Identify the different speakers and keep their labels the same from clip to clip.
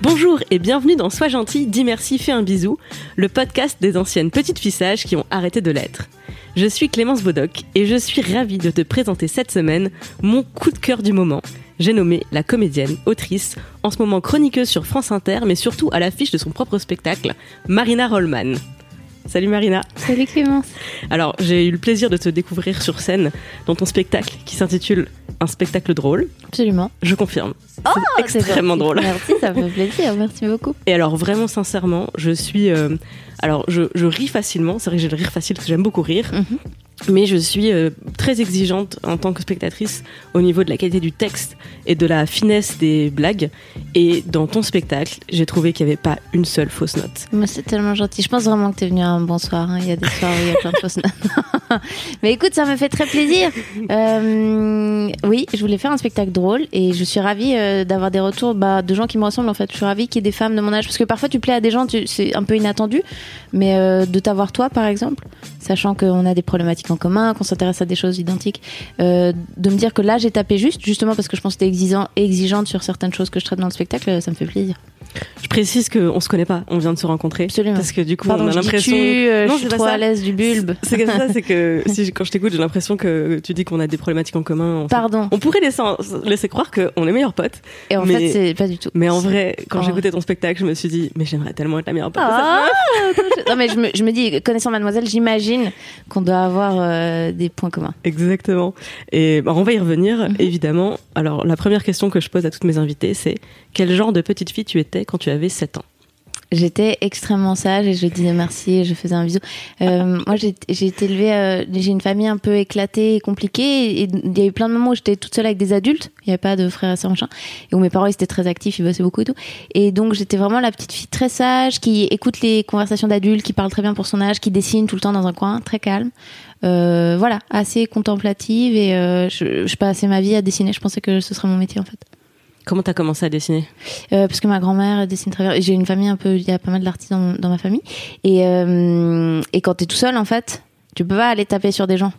Speaker 1: Bonjour et bienvenue dans Sois gentil, dis merci, fais un bisou, le podcast des anciennes petites fissages qui ont arrêté de l'être. Je suis Clémence Bodoc et je suis ravie de te présenter cette semaine mon coup de cœur du moment. J'ai nommé la comédienne, autrice, en ce moment chroniqueuse sur France Inter, mais surtout à l'affiche de son propre spectacle, Marina Rollman. Salut Marina.
Speaker 2: Salut Clémence.
Speaker 1: Alors, j'ai eu le plaisir de te découvrir sur scène dans ton spectacle qui s'intitule Un spectacle drôle.
Speaker 2: Absolument.
Speaker 1: Je confirme.
Speaker 2: Oh,
Speaker 1: c'est extrêmement
Speaker 2: gentil.
Speaker 1: drôle.
Speaker 2: Merci, ça me fait plaisir. Merci beaucoup.
Speaker 1: Et alors, vraiment sincèrement, je suis. euh, alors, je, je ris facilement. C'est vrai que j'ai le rire facile parce que j'aime beaucoup rire.
Speaker 2: Mhm.
Speaker 1: Mais je suis euh, très exigeante en tant que spectatrice au niveau de la qualité du texte et de la finesse des blagues. Et dans ton spectacle, j'ai trouvé qu'il n'y avait pas une seule fausse note.
Speaker 2: C'est tellement gentil. Je pense vraiment que tu es venu un bon soir. hein. Il y a des soirs où il y a plein de fausses notes. Mais écoute, ça me fait très plaisir. Euh, oui, je voulais faire un spectacle drôle et je suis ravie euh, d'avoir des retours bah, de gens qui me ressemblent en fait. Je suis ravie qu'il y ait des femmes de mon âge parce que parfois tu plais à des gens, c'est un peu inattendu. Mais de t'avoir toi par exemple, sachant qu'on a des problématiques en commun, qu'on s'intéresse à des choses identiques, euh, de me dire que là j'ai tapé juste, justement parce que je pense que exigeant, exigeante sur certaines choses que je traite dans le spectacle, ça me fait plaisir.
Speaker 1: Je précise qu'on se connaît pas, on vient de se rencontrer.
Speaker 2: Absolument.
Speaker 1: Parce que du coup,
Speaker 2: Pardon,
Speaker 1: on a l'impression.
Speaker 2: euh,
Speaker 1: Non,
Speaker 2: je suis trop
Speaker 1: ça.
Speaker 2: à l'aise du bulbe.
Speaker 1: C'est comme ça, c'est que si, quand je t'écoute, j'ai l'impression que tu dis qu'on a des problématiques en commun. fait.
Speaker 2: Pardon.
Speaker 1: On pourrait laisser, laisser croire qu'on est meilleurs potes.
Speaker 2: Et en
Speaker 1: Mais-
Speaker 2: fait, c'est pas du tout.
Speaker 1: Mais en vrai, quand
Speaker 2: Oh.
Speaker 1: j'écoutais ton spectacle, je me suis dit, mais j'aimerais tellement être la meilleure pote.
Speaker 2: Ah, non mais je me, je me dis, connaissant Mademoiselle, j'imagine qu'on doit avoir euh, des points communs.
Speaker 1: Exactement. Et bah, on va y revenir,
Speaker 2: Mhm.
Speaker 1: évidemment. Alors, la première question que je pose à toutes mes invitées, c'est quel genre de petite fille tu étais quand tu avais 7 ans
Speaker 2: J'étais extrêmement sage et je disais merci et je faisais un bisou. Euh, moi, j'ai été élevée, euh, j'ai une famille un peu éclatée et compliquée. Et il y a eu plein de moments où j'étais toute seule avec des adultes. Il n'y avait pas de frères et sœurs, machin. Et où mes parents, ils étaient très actifs, ils bossaient beaucoup et tout. Et donc, j'étais vraiment la petite fille très sage, qui écoute les conversations d'adultes, qui parle très bien pour son âge, qui dessine tout le temps dans un coin, très calme. Euh, voilà, assez contemplative. Et je, je passais ma vie à dessiner. Je pensais que ce serait mon métier, en fait.
Speaker 1: Comment t'as commencé à dessiner
Speaker 2: Euh, parce que ma grand-mère dessine très bien. J'ai une famille un peu, il y a pas mal d'artistes dans, ma famille. Et, euh, et quand t'es tout seul, en fait, tu peux pas aller taper sur des gens,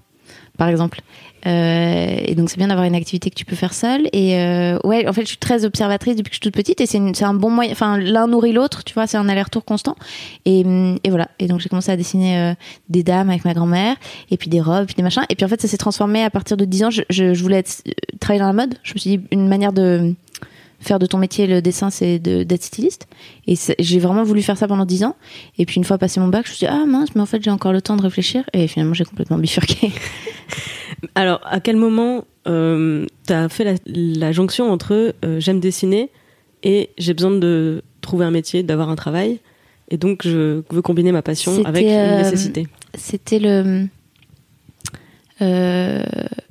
Speaker 2: par exemple. Euh, et donc c'est bien d'avoir une activité que tu peux faire seule. Et euh, ouais, en fait, je suis très observatrice depuis que je suis toute petite. Et c'est un bon moyen. Enfin, l'un nourrit l'autre, tu vois. C'est un aller-retour constant. Et, et voilà. Et donc j'ai commencé à dessiner des dames avec ma grand-mère, et puis des robes, puis des machins. Et puis en fait, ça s'est transformé à partir de 10 ans. Je, je, voulais être, travailler dans la mode. Je me suis dit une manière de faire de ton métier le dessin, c'est de- d'être styliste. Et j'ai vraiment voulu faire ça pendant 10 ans. Et puis une fois passé mon bac, je me suis dit, ah mince, mais en fait, j'ai encore le temps de réfléchir. Et finalement, j'ai complètement bifurqué.
Speaker 1: Alors, à quel moment euh, t'as fait la, la jonction entre euh, j'aime dessiner et j'ai besoin de trouver un métier, d'avoir un travail? Et donc je veux combiner ma passion avec une
Speaker 2: euh,
Speaker 1: nécessité
Speaker 2: C'était le euh,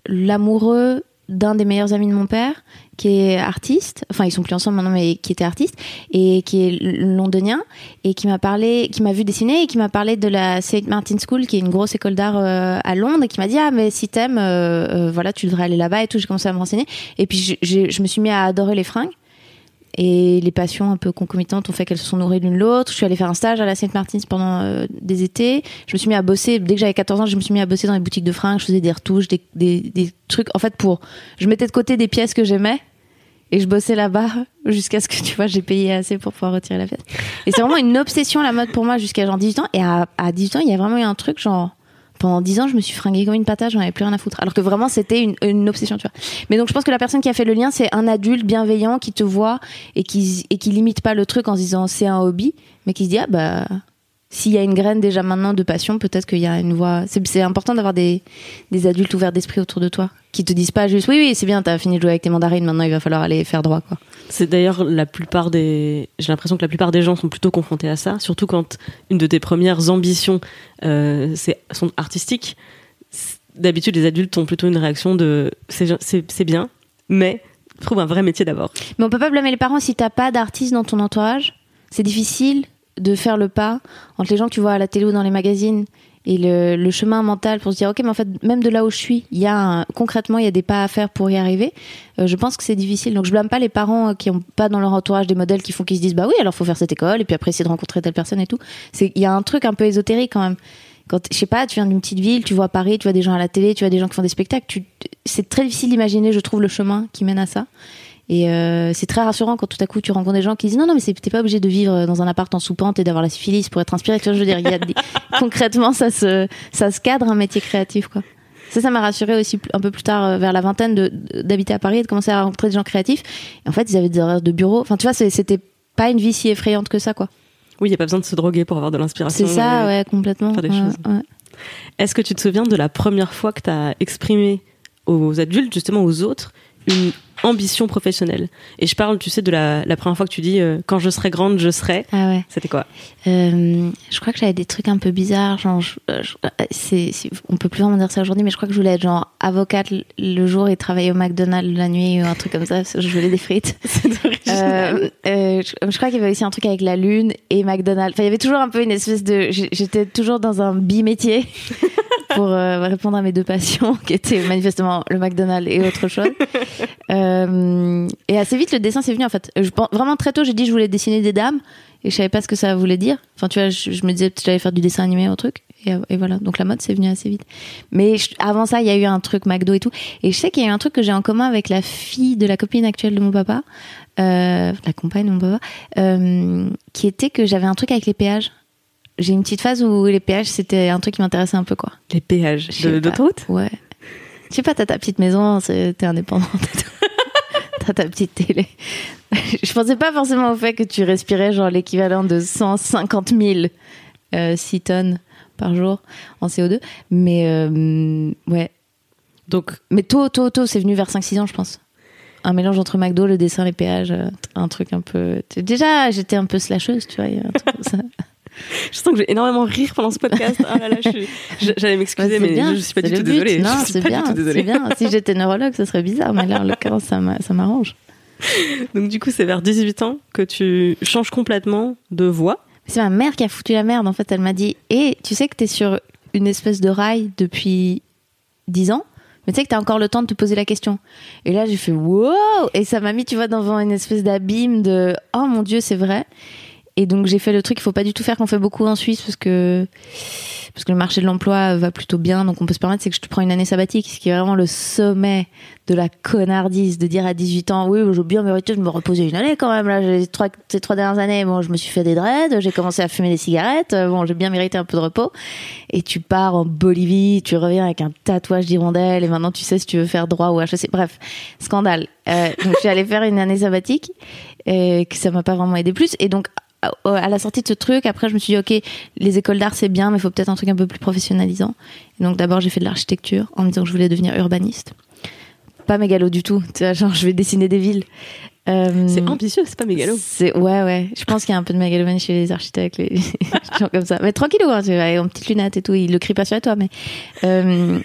Speaker 2: l'amoureux d'un des meilleurs amis de mon père, qui est artiste, enfin ils sont plus ensemble maintenant, mais qui était artiste, et qui est londonien, et qui m'a parlé, qui m'a vu dessiner, et qui m'a parlé de la St. Martin's School, qui est une grosse école d'art euh, à Londres, et qui m'a dit, ah mais si t'aimes, euh, euh, voilà, tu devrais aller là-bas, et tout, j'ai commencé à me renseigner, et puis je, me suis mis à adorer les fringues, et les passions un peu concomitantes ont fait qu'elles se sont nourries l'une l'autre. Je suis allée faire un stage à la St. Martin's pendant des étés. Je me suis mis à bosser, dès que j'avais 14 ans, je me suis mis à bosser dans les boutiques de fringues. Je faisais des retouches, des trucs. En fait, pour. Je mettais de côté des pièces que j'aimais et je bossais là-bas jusqu'à ce que, tu vois, j'ai payé assez pour pouvoir retirer la pièce. Et c'est vraiment une obsession la mode pour moi jusqu'à genre 18 ans. Et à, à 18 ans, il y a vraiment eu un truc genre. Pendant 10 ans, je me suis fringuée comme une patate, j'en avais plus rien à foutre. Alors que vraiment, c'était une, une obsession, tu vois. Mais donc, je pense que la personne qui a fait le lien, c'est un adulte bienveillant qui te voit et qui, et qui limite pas le truc en se disant c'est un hobby, mais qui se dit, ah bah, s'il y a une graine déjà maintenant de passion, peut-être qu'il y a une voie. C'est important d'avoir des, des adultes ouverts d'esprit autour de toi qui te disent pas juste oui, oui, c'est bien, t'as fini de jouer avec tes mandarines, maintenant il va falloir aller faire droit, quoi.
Speaker 1: C'est d'ailleurs la plupart des. J'ai l'impression que la plupart des gens sont plutôt confrontés à ça, surtout quand une de tes premières ambitions euh, sont artistiques. d'habitude, les adultes ont plutôt une réaction de c'est bien, mais trouve un vrai métier d'abord.
Speaker 2: Mais on peut pas blâmer les parents si t'as pas d'artistes dans ton entourage? C'est difficile? De faire le pas entre les gens que tu vois à la télé ou dans les magazines et le, chemin mental pour se dire ok mais en fait même de là où je suis il y a concrètement il y a des pas à faire pour y arriver. Euh, je pense que c'est difficile. Donc je blâme pas les parents qui ont pas dans leur entourage des modèles qui font qu'ils se disent bah oui alors faut faire cette école et puis après essayer de rencontrer telle personne et tout. C'est il y a un truc un peu ésotérique quand même. Quand je sais pas tu viens d'une petite ville tu vois Paris tu vois des gens à la télé tu vois des gens qui font des spectacles c'est très difficile d'imaginer je trouve le chemin qui mène à ça et euh, c'est très rassurant quand tout à coup tu rencontres des gens qui disent non non mais t'es pas obligé de vivre dans un appart en soupente et d'avoir la syphilis pour être inspiré. Tu vois, je veux dire, il y a concrètement ça se ça se cadre un métier créatif quoi. Ça, ça m'a rassuré aussi un peu plus tard, euh, vers la vingtaine, d'habiter à Paris et de commencer à rencontrer des gens créatifs. Et en fait, ils avaient des horaires de bureau. Enfin, tu vois, c'était pas une vie si effrayante que ça, quoi.
Speaker 1: Oui, il n'y a pas besoin de se droguer pour avoir de l'inspiration.
Speaker 2: C'est ça, ouais, complètement.
Speaker 1: Faire des choses. Est-ce que tu te souviens de la première fois que tu as exprimé aux adultes, justement aux autres, une ambition professionnelle. Et je parle, tu sais, de la, la première fois que tu dis euh, quand je serai grande, je serai.
Speaker 2: Ah ouais.
Speaker 1: C'était quoi
Speaker 2: euh, Je crois que j'avais des trucs un peu bizarres. Genre, euh, c'est, on peut plus vraiment dire ça aujourd'hui, mais je crois que je voulais être genre avocate le jour et travailler au McDonald's la nuit ou un truc comme ça. je voulais des frites.
Speaker 1: euh,
Speaker 2: je, je, crois qu'il y avait aussi un truc avec la lune et McDonald's. Enfin, il y avait toujours un peu une espèce de. J'étais toujours dans un bimétier. pour euh, répondre à mes deux passions, qui étaient manifestement le McDonald's et autre chose. Euh, et assez vite, le dessin c'est venu en fait. Je, vraiment très tôt, j'ai dit que je voulais dessiner des dames et je savais pas ce que ça voulait dire. Enfin, tu vois, je, me disais peut-être j'allais faire du dessin animé ou un truc. Et, voilà, donc la mode c'est venu assez vite. Mais avant ça, il y a eu un truc McDo et tout. Et je sais qu'il y a eu un truc que j'ai en commun avec la fille de la copine actuelle de mon papa, euh, la compagne de mon papa, euh, qui était que j'avais un truc avec les péages j'ai une petite phase où les péages, c'était un truc qui m'intéressait un peu, quoi.
Speaker 1: Les péages d'autoroute?
Speaker 2: Ouais. Je sais pas, t'as ta petite maison, t'es indépendante t'as ta petite télé. je pensais pas forcément au fait que tu respirais genre l'équivalent de 150 000 euh, 6 tonnes par jour en CO2. Mais euh, ouais. Donc, mais tôt, tôt, tôt, c'est venu vers 5-6 ans, je pense. Un mélange entre McDo, le dessin, les péages, euh, un truc un peu. Déjà, j'étais un peu slasheuse, tu vois. Un truc comme ça.
Speaker 1: Je sens que j'ai énormément rire pendant ce podcast. Ah là là, j'allais m'excuser, mais je suis pas du tout désolée.
Speaker 2: Non, c'est bien, c'est bien. Si j'étais neurologue, ce serait bizarre, mais là, en l'occurrence, ça m'arrange.
Speaker 1: Donc du coup, c'est vers 18 ans que tu changes complètement de voix.
Speaker 2: C'est ma mère qui a foutu la merde. En fait, elle m'a dit "Et tu sais que t'es sur une espèce de rail depuis 10 ans." Mais tu sais que t'as encore le temps de te poser la question. Et là, j'ai fait wow Et ça m'a mis, tu vois, devant une espèce d'abîme de oh mon dieu, c'est vrai. Et donc j'ai fait le truc qu'il faut pas du tout faire qu'on fait beaucoup en Suisse parce que parce que le marché de l'emploi va plutôt bien, donc on peut se permettre, c'est que je te prends une année sabbatique, ce qui est vraiment le sommet de la connardise, de dire à 18 ans, oui, j'ai bien mérité de me reposer une année quand même, là, j'ai trois, ces trois dernières années, bon, je me suis fait des dreads, j'ai commencé à fumer des cigarettes, bon, j'ai bien mérité un peu de repos, et tu pars en Bolivie, tu reviens avec un tatouage d'hirondelle, et maintenant tu sais si tu veux faire droit ou HEC, bref, scandale. Euh, donc je suis allée faire une année sabbatique, et que ça m'a pas vraiment aidé plus, et donc à la sortie de ce truc, après, je me suis dit, ok, les écoles d'art, c'est bien, mais il faut peut-être un truc un peu plus professionnalisant. Et donc, d'abord, j'ai fait de l'architecture en me disant que je voulais devenir urbaniste. Pas mégalo du tout. Tu vois, genre, je vais dessiner des villes.
Speaker 1: Euh, c'est ambitieux, c'est pas mégalo.
Speaker 2: C'est ouais, ouais. Je pense qu'il y a un peu de mégalomanie chez les architectes, les gens comme ça. Mais tranquille, hein, tu vois, en petite lunette et tout. Il le crie pas sur toi, mais euh,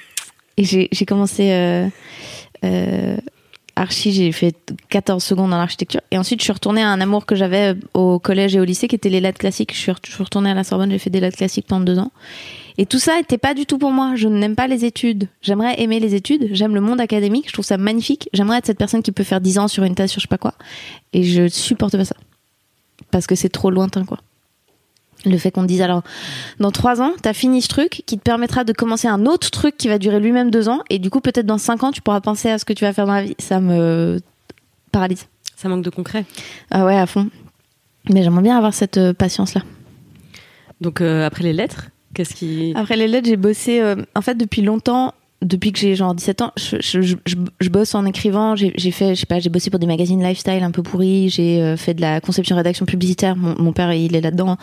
Speaker 2: et j'ai commencé euh archi, j'ai fait 14 secondes dans l'architecture. Et ensuite, je suis retournée à un amour que j'avais au collège et au lycée, qui était les lettres classiques. Je suis retournée à la Sorbonne, j'ai fait des lettres classiques pendant deux ans. Et tout ça n'était pas du tout pour moi. Je n'aime pas les études. J'aimerais aimer les études. J'aime le monde académique. Je trouve ça magnifique. J'aimerais être cette personne qui peut faire 10 ans sur une thèse sur je sais pas quoi. Et je supporte pas ça. Parce que c'est trop lointain, quoi le fait qu'on te dise alors dans trois ans t'as fini ce truc qui te permettra de commencer un autre truc qui va durer lui-même deux ans. Et du coup peut-être dans cinq ans tu pourras penser à ce que tu vas faire dans la vie. Ça me paralyse.
Speaker 1: Ça manque de concret.
Speaker 2: Ah ouais à fond. Mais j'aimerais bien avoir cette euh, patience là
Speaker 1: donc euh, après les lettres qu'est-ce qui
Speaker 2: après les lettres j'ai bossé euh, en fait depuis longtemps depuis que j'ai genre 17 ans, je, je, je, bosse en écrivant. J'ai fait, je sais pas, j'ai bossé pour des magazines lifestyle un peu pourris. J'ai euh, fait de la conception rédaction publicitaire. Mon, mon père, il est là-dedans,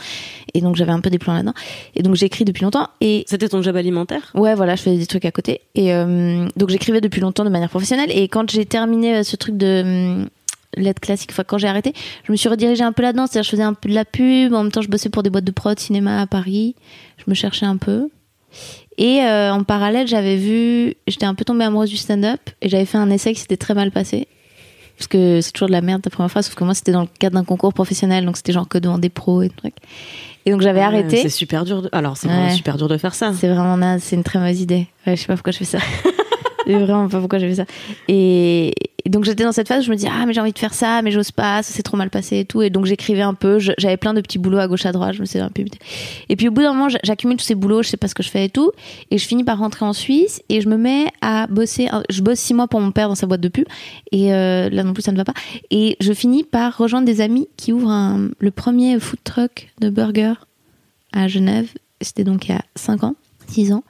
Speaker 2: et donc j'avais un peu des plans là-dedans. Et donc j'écris depuis longtemps. Et
Speaker 1: c'était ton job alimentaire?
Speaker 2: Ouais, voilà, je faisais des trucs à côté. Et euh, donc j'écrivais depuis longtemps de manière professionnelle. Et quand j'ai terminé euh, ce truc de hum, lettres classique, enfin quand j'ai arrêté, je me suis redirigée un peu là-dedans. C'est-à-dire, je faisais un peu de la pub. En même temps, je bossais pour des boîtes de prod cinéma à Paris. Je me cherchais un peu. Et euh, en parallèle, j'avais vu, j'étais un peu tombée amoureuse du stand-up et j'avais fait un essai qui s'était très mal passé. Parce que c'est toujours de la merde ta première fois, sauf que moi c'était dans le cadre d'un concours professionnel, donc c'était genre que devant des pros et tout. Et donc j'avais arrêté.
Speaker 1: C'est super dur. De... Alors c'est
Speaker 2: Ouais.
Speaker 1: super dur de faire ça.
Speaker 2: C'est vraiment naze, c'est une très mauvaise idée. Ouais, je sais pas pourquoi je fais ça. vraiment pas pourquoi j'ai fait ça. Et, donc j'étais dans cette phase où je me dis ah mais j'ai envie de faire ça, mais j'ose pas, ça s'est trop mal passé et tout. Et donc j'écrivais un peu, j'avais plein de petits boulots à gauche à droite, je me suis dit, un peu Et puis au bout d'un moment, j'a- j'accumule tous ces boulots, je sais pas ce que je fais et tout, et je finis par rentrer en Suisse et je me mets à bosser. Je bosse six mois pour mon père dans sa boîte de pub et euh, là non plus ça ne va pas. Et je finis par rejoindre des amis qui ouvrent le premier food truck de burger à Genève. C'était donc il y a 5 ans, 6 ans.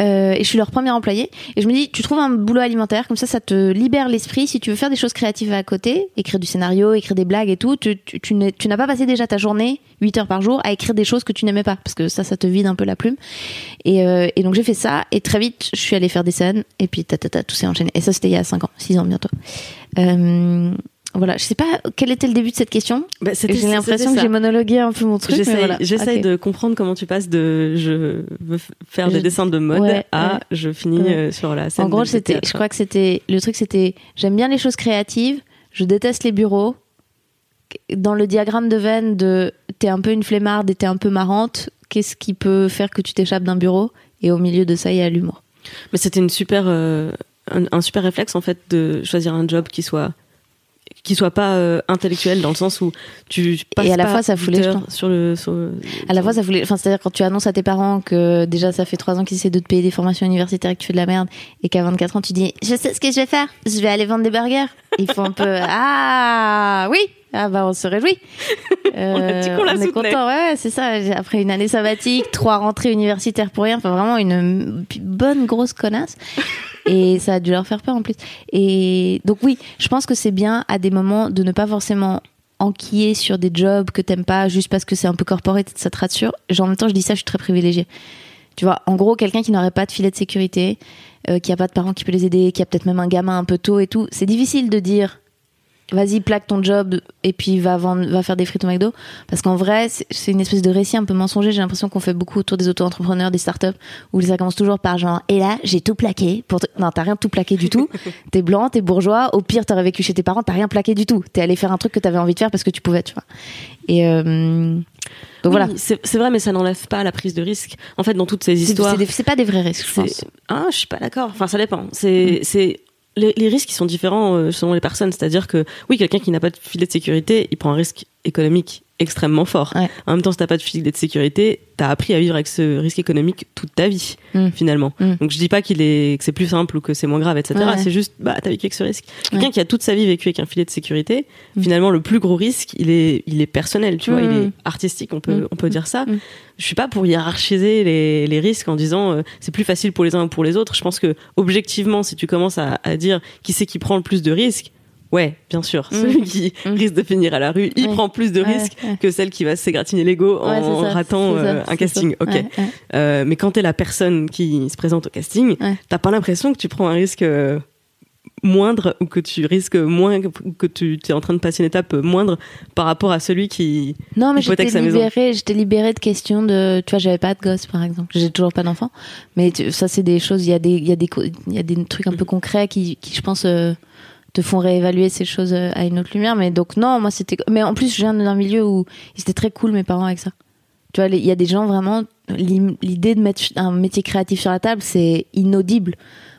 Speaker 2: Euh, et je suis leur premier employé. Et je me dis, tu trouves un boulot alimentaire, comme ça, ça te libère l'esprit. Si tu veux faire des choses créatives à côté, écrire du scénario, écrire des blagues et tout, tu, tu, tu n'as pas passé déjà ta journée, 8 heures par jour, à écrire des choses que tu n'aimais pas. Parce que ça, ça te vide un peu la plume. Et, euh, et donc j'ai fait ça. Et très vite, je suis allée faire des scènes. Et puis, tout s'est enchaîné. Et ça, c'était il y a 5 ans, 6 ans bientôt. Euh, voilà, je sais pas quel était le début de cette question.
Speaker 1: Bah,
Speaker 2: J'ai l'impression que j'ai monologué un peu mon truc.
Speaker 1: J'essaye
Speaker 2: voilà.
Speaker 1: de comprendre comment tu passes de je veux faire des dessins de mode
Speaker 2: Ouais,
Speaker 1: à
Speaker 2: ouais.
Speaker 1: je finis
Speaker 2: Ouais.
Speaker 1: euh, sur la scène.
Speaker 2: En gros, c'était, je crois que c'était, le truc c'était, j'aime bien les choses créatives, je déteste les bureaux. Dans le diagramme de Venn de t'es un peu une flemmarde et t'es un peu marrante, qu'est-ce qui peut faire que tu t'échappes d'un bureau? Et au milieu de ça, il y a l'humour.
Speaker 1: Mais c'était une super, euh, un, un super réflexe en fait de choisir un job qui soit qui soit pas euh, intellectuel dans le sens où tu passes
Speaker 2: Et à la
Speaker 1: pas
Speaker 2: fois, ça fout les jetons.
Speaker 1: sur le sur
Speaker 2: À la fois, ça voulait, enfin, c'est-à-dire quand tu annonces à tes parents que déjà ça fait trois ans qu'ils essaient de te payer des formations universitaires et que tu fais de la merde, et qu'à 24 ans tu dis, je sais ce que je vais faire, je vais aller vendre des burgers. Ils font un peu, ah oui, ah bah on se réjouit. Euh,
Speaker 1: On a dit qu'on la
Speaker 2: on est content, ouais, ouais, c'est ça. Après une année sabbatique, trois rentrées universitaires pour rien, enfin vraiment une bonne grosse connasse. Et ça a dû leur faire peur en plus. Et donc oui, je pense que c'est bien à des moments de ne pas forcément enquiller sur des jobs que t'aimes pas juste parce que c'est un peu que ça te rassure. Genre, en même temps, je dis ça, je suis très privilégiée. Tu vois, en gros, quelqu'un qui n'aurait pas de filet de sécurité, euh, qui a pas de parents qui peut les aider, qui a peut-être même un gamin un peu tôt et tout, c'est difficile de dire vas-y plaque ton job et puis va vendre, va faire des frites au McDo. Parce qu'en vrai c'est- une espèce de récit un peu mensonger. J'ai l'impression qu'on fait beaucoup autour des auto-entrepreneurs des startups où ça commence toujours par genre et là j'ai tout plaqué pour te- non t'as rien tout plaqué du tout. T'es blanc t'es bourgeois au pire t'aurais vécu chez tes parents t'as rien plaqué du tout. T'es allé faire un truc que t'avais envie de faire parce que tu pouvais tu vois. Et euh, donc
Speaker 1: Oui,
Speaker 2: voilà.
Speaker 1: c'est vrai mais ça n'enlève pas la prise de risque. En fait dans toutes ces histoires
Speaker 2: c'est pas des vrais risques je pense.
Speaker 1: Ah, je suis pas d'accord. Enfin, ça dépend. C'est, c'est les, risques sont différents euh, selon les personnes. C'est-à-dire que oui, quelqu'un qui n'a pas de filet de sécurité, il prend un risque économique extrêmement fort.
Speaker 2: Ouais.
Speaker 1: En même temps, si t'as pas de filet de sécurité, t'as appris à vivre avec ce risque économique toute ta vie,
Speaker 2: Mm.
Speaker 1: finalement.
Speaker 2: Mm.
Speaker 1: Donc je dis pas qu'il est que c'est plus simple ou que c'est moins grave, etc.
Speaker 2: Ouais.
Speaker 1: C'est juste bah t'as vécu avec ce risque. Quelqu'un
Speaker 2: Ouais.
Speaker 1: qui a toute sa vie vécu avec un filet de sécurité,
Speaker 2: Mm.
Speaker 1: finalement le plus gros risque, il est il est personnel, tu vois, il est artistique, on peut on peut dire ça. Je suis pas pour hiérarchiser les, les risques en disant euh, c'est plus facile pour les uns ou pour les autres. Je pense que objectivement, si tu commences à, à dire qui c'est qui prend le plus de risques, ouais, bien sûr,
Speaker 2: Mm.
Speaker 1: celui qui
Speaker 2: Mm.
Speaker 1: risque de finir à la rue, il
Speaker 2: Ouais.
Speaker 1: prend plus de risques
Speaker 2: ouais.
Speaker 1: que celle qui va s'égratigner l'ego en
Speaker 2: ça,
Speaker 1: ratant
Speaker 2: ça,
Speaker 1: euh, un casting.
Speaker 2: ça.
Speaker 1: Ok. Euh, mais quand t'es la personne qui se présente au casting, t'as pas l'impression que tu prends un risque euh, moindre ou que tu risques moins, ou que tu es en train de passer une étape moindre par rapport à celui qui.
Speaker 2: Non, mais j'étais libérée, j'étais libérée de questions de, tu vois, j'avais pas de gosse, par exemple. J'ai toujours pas d'enfant. Mais tu- ça, c'est des choses, il y a des, il y a des, il y a des trucs un peu concrets qui, qui je pense, te font réévaluer ces choses euh, à une autre lumière. Mais donc, non, moi, c'était, mais en plus, je viens d'un milieu où ils étaient très cool, mes parents, avec ça. Tu vois, il y a des gens vraiment, l'idée de mettre un métier créatif sur la table, c'est inaudible.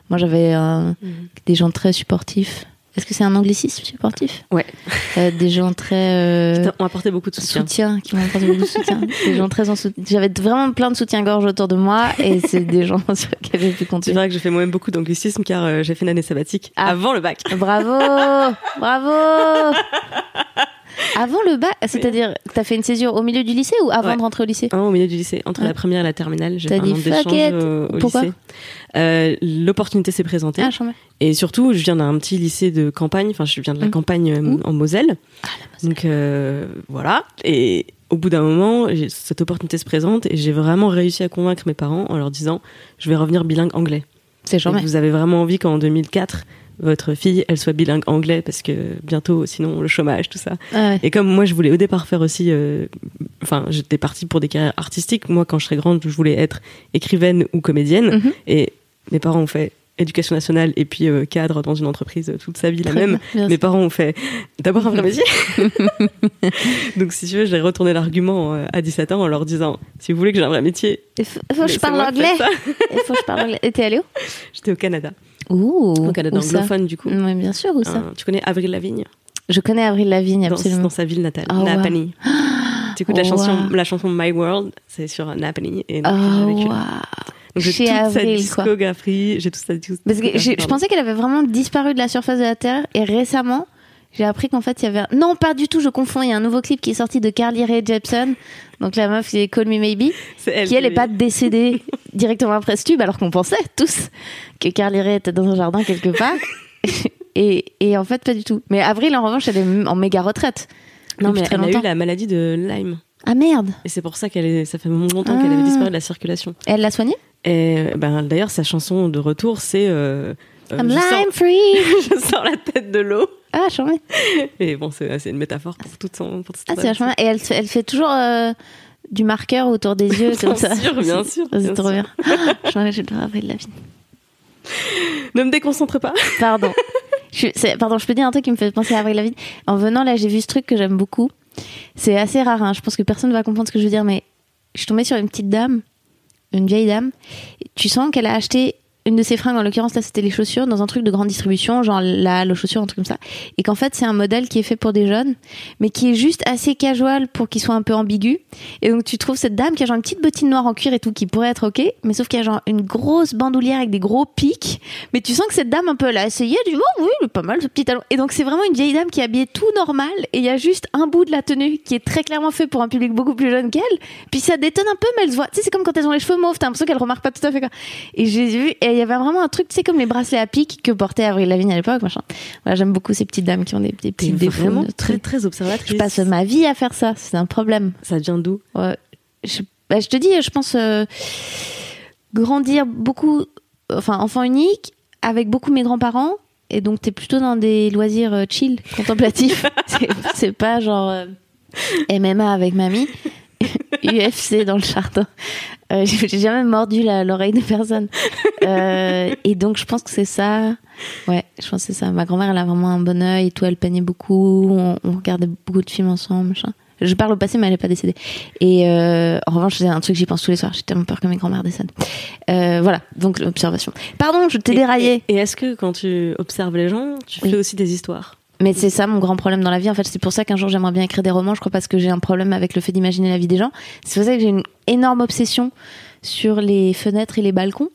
Speaker 2: Moi, j'avais euh, des gens très supportifs. Est-ce que c'est un anglicisme supportif
Speaker 1: Ouais.
Speaker 2: Euh, Des gens très euh,
Speaker 1: Qui t'ont apporté beaucoup de soutien.
Speaker 2: soutien, qui m'ont apporté beaucoup de soutien. Des gens très en soutien. J'avais vraiment plein de soutien-gorge autour de moi et c'est des gens sur lesquels j'ai pu
Speaker 1: C'est
Speaker 2: compter.
Speaker 1: vrai que j'ai fait moi-même beaucoup d'anglicisme car euh, j'ai fait une année sabbatique
Speaker 2: Ah.
Speaker 1: avant le bac.
Speaker 2: Bravo Bravo Avant le bac, c'est-à-dire que t'as fait une césure au milieu du lycée ou avant
Speaker 1: Ouais.
Speaker 2: de rentrer au lycée
Speaker 1: Hein, au milieu du lycée, entre
Speaker 2: Ouais.
Speaker 1: la première et la terminale, j'ai un
Speaker 2: dit fuck it.
Speaker 1: euh, au
Speaker 2: Pourquoi
Speaker 1: lycée. Euh, L'opportunité s'est présentée.
Speaker 2: Ah.
Speaker 1: Et surtout, je viens d'un petit lycée de campagne, enfin, je viens de la
Speaker 2: Mm.
Speaker 1: campagne euh, en Moselle. Donc, euh, voilà. Et au bout d'un moment, cette opportunité se présente et j'ai vraiment réussi à convaincre mes parents en leur disant je vais revenir bilingue anglais.
Speaker 2: C'est chambé.
Speaker 1: Vous avez vraiment envie qu'en 2004, votre fille, elle soit bilingue anglais parce que bientôt, sinon, le chômage, tout ça.
Speaker 2: Ah ouais.
Speaker 1: Et comme moi, je voulais au départ faire aussi euh, enfin, j'étais partie pour des carrières artistiques. Moi, quand je serais grande, je voulais être écrivaine ou comédienne.
Speaker 2: Mhm.
Speaker 1: Et mes parents ont fait éducation nationale et puis euh, cadre dans une entreprise toute sa vie la même.
Speaker 2: bien,
Speaker 1: Mes
Speaker 2: sûr.
Speaker 1: parents ont fait d'abord un vrai métier. Donc, si tu veux, j'ai retourné l'argument euh, à 17 ans en leur disant si vous voulez que j'ai un vrai métier,
Speaker 2: Il faut, que je parle anglais. Il faut que je parle anglais. Et t'es allé où?
Speaker 1: J'étais au Canada,
Speaker 2: Ouh,
Speaker 1: au Canada
Speaker 2: ça
Speaker 1: anglophone du coup.
Speaker 2: Oui, bien sûr, où ça
Speaker 1: tu connais Avril Lavigne?
Speaker 2: Je connais Avril Lavigne,
Speaker 1: dans,
Speaker 2: absolument.
Speaker 1: dans sa ville natale,
Speaker 2: Oh, wow.
Speaker 1: Tu écoutes la, chanson,
Speaker 2: wow.
Speaker 1: la chanson My World, c'est sur Napanee. Et donc,
Speaker 2: Oh,
Speaker 1: j'ai vécu
Speaker 2: waouh.
Speaker 1: Donc j'ai toute
Speaker 2: Avril,
Speaker 1: sa discographie, j'ai toute sa discographie.
Speaker 2: Parce que je pensais qu'elle avait vraiment disparu de la surface de la Terre et récemment, j'ai appris qu'en fait, il y avait. Non, pas du tout, je confonds. Il y a un nouveau clip qui est sorti de Carly Rae Jepsen. Donc la meuf, c'est Call Me Maybe.
Speaker 1: c'est elle
Speaker 2: qui elle n'est pas décédée directement après ce tube, alors qu'on pensait tous que Carly Rae était dans un jardin quelque part. et, et en fait, pas du tout. Mais Avril, en revanche, elle est en méga retraite.
Speaker 1: Non, mais
Speaker 2: très
Speaker 1: elle a eu la maladie de Lyme.
Speaker 2: Ah merde
Speaker 1: Et c'est pour ça qu'elle est, ça fait longtemps qu'elle avait
Speaker 2: Ah.
Speaker 1: disparu de la circulation.
Speaker 2: Elle l'a soignée
Speaker 1: Et ben, d'ailleurs, sa chanson de retour, c'est. euh, euh,
Speaker 2: I'm
Speaker 1: je, sors,
Speaker 2: lime free
Speaker 1: je sors la tête de l'eau.
Speaker 2: Ah, charmé.
Speaker 1: Et bon, c'est une métaphore pour toute son. Pour toute
Speaker 2: Ah, c'est bien. Et elle, fait- elle fait toujours euh, du marqueur autour des yeux,
Speaker 1: Bien
Speaker 2: comme ça.
Speaker 1: sûr, bien sûr,
Speaker 2: C'est
Speaker 1: bien
Speaker 2: trop bien. Je j'ai le Avril Lavigne.
Speaker 1: Ne me déconcentre pas.
Speaker 2: Pardon. Je pardon, je peux dire un truc qui me fait penser à Avril Lavigne. En venant là, j'ai vu ce truc que j'aime beaucoup. C'est assez rare, hein. je pense que personne ne va comprendre ce que je veux dire, mais je suis tombée sur une petite dame, une vieille dame. Tu sens qu'elle a acheté une de ses fringues, en l'occurrence là c'était les chaussures, dans un truc de grande distribution, genre la le chaussure, un truc comme ça. Et qu'en fait c'est un modèle qui est fait pour des jeunes, mais qui est juste assez casual pour qu'il soit un peu ambigu. Et donc tu trouves cette dame qui a genre une petite bottine noire en cuir et tout, qui pourrait être ok, mais sauf qu'il y a genre une grosse bandoulière avec des gros pics. Mais tu sens que cette dame un peu elle a essayé, elle dit oh oui, pas mal ce petit talon. Et donc c'est vraiment une vieille dame qui est habillée tout normal et il y a juste un bout de la tenue qui est très clairement fait pour un public beaucoup plus jeune qu'elle. Puis ça détonne un peu, mais elle se voit. Tu sais, c'est comme quand elles ont les cheveux mauves, t'as l'impression qu'elles remarquent pas tout à fait quoi. Et j'ai vu, il y avait vraiment un truc, tu sais, comme les bracelets à pic que portait Avril Lavigne à l'époque, machin. Voilà, j'aime beaucoup ces petites dames qui ont des, des petits défauts.
Speaker 1: vraiment très, très observatrice.
Speaker 2: Je passe ma vie à faire ça, c'est un problème.
Speaker 1: Ça vient d'où
Speaker 2: Ouais. Je, bah, je te dis, je pense euh, grandir beaucoup, enfin enfant unique, avec beaucoup mes grands-parents, et donc t'es plutôt dans des loisirs euh, chill, contemplatifs. C'est- c'est pas genre euh, MMA avec mamie, UFC dans le jardin. Euh, J'ai jamais mordu l'oreille de personne. Euh, et donc je pense que c'est ça. Ouais, je pense que c'est ça. Ma grand-mère, elle a vraiment un bon œil et tout. Elle peignait beaucoup. On, on regardait beaucoup de films ensemble. Machin. Je parle au passé, mais elle n'est pas décédée. Et euh, en revanche, c'est un truc que j'y pense tous les soirs. J'ai tellement peur que mes grand-mères décèdent. Euh, voilà, donc l'observation. Pardon, je t'ai déraillé.
Speaker 1: Et, et est-ce que quand tu observes les gens, tu
Speaker 2: Oui.
Speaker 1: fais aussi des histoires?
Speaker 2: Mais c'est ça mon grand problème dans la vie. En fait, c'est pour ça qu'un jour j'aimerais bien écrire des romans. Je crois parce que j'ai un problème avec le fait d'imaginer la vie des gens. C'est pour ça que j'ai une énorme obsession sur les fenêtres et les balcons.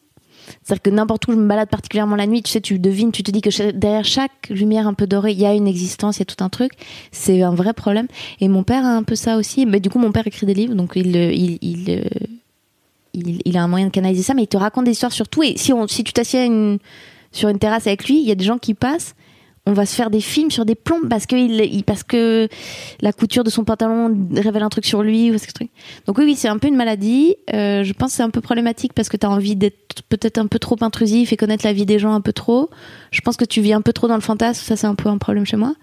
Speaker 2: C'est-à-dire que n'importe où je me balade particulièrement la nuit, tu sais, tu devines, tu te dis que derrière chaque lumière un peu dorée, il y a une existence, il y a tout un truc. C'est un vrai problème. Et mon père a un peu ça aussi. Mais du coup, mon père écrit des livres, donc il, il, il, il, a un moyen de canaliser ça, mais il te raconte des histoires sur tout. Et si, on, si tu t'assieds sur une terrasse avec lui, il y a des gens qui passent on va se faire des films sur des plombes parce que parce que la couture de son pantalon révèle un truc sur lui ou truc. Donc oui, oui, c'est un peu une maladie. Euh, je pense que c'est un peu problématique parce que tu as envie d'être peut-être un peu trop intrusif et connaître la vie des gens un peu trop. Je pense que tu vis un peu trop dans le fantasme, ça c'est un peu un problème chez moi.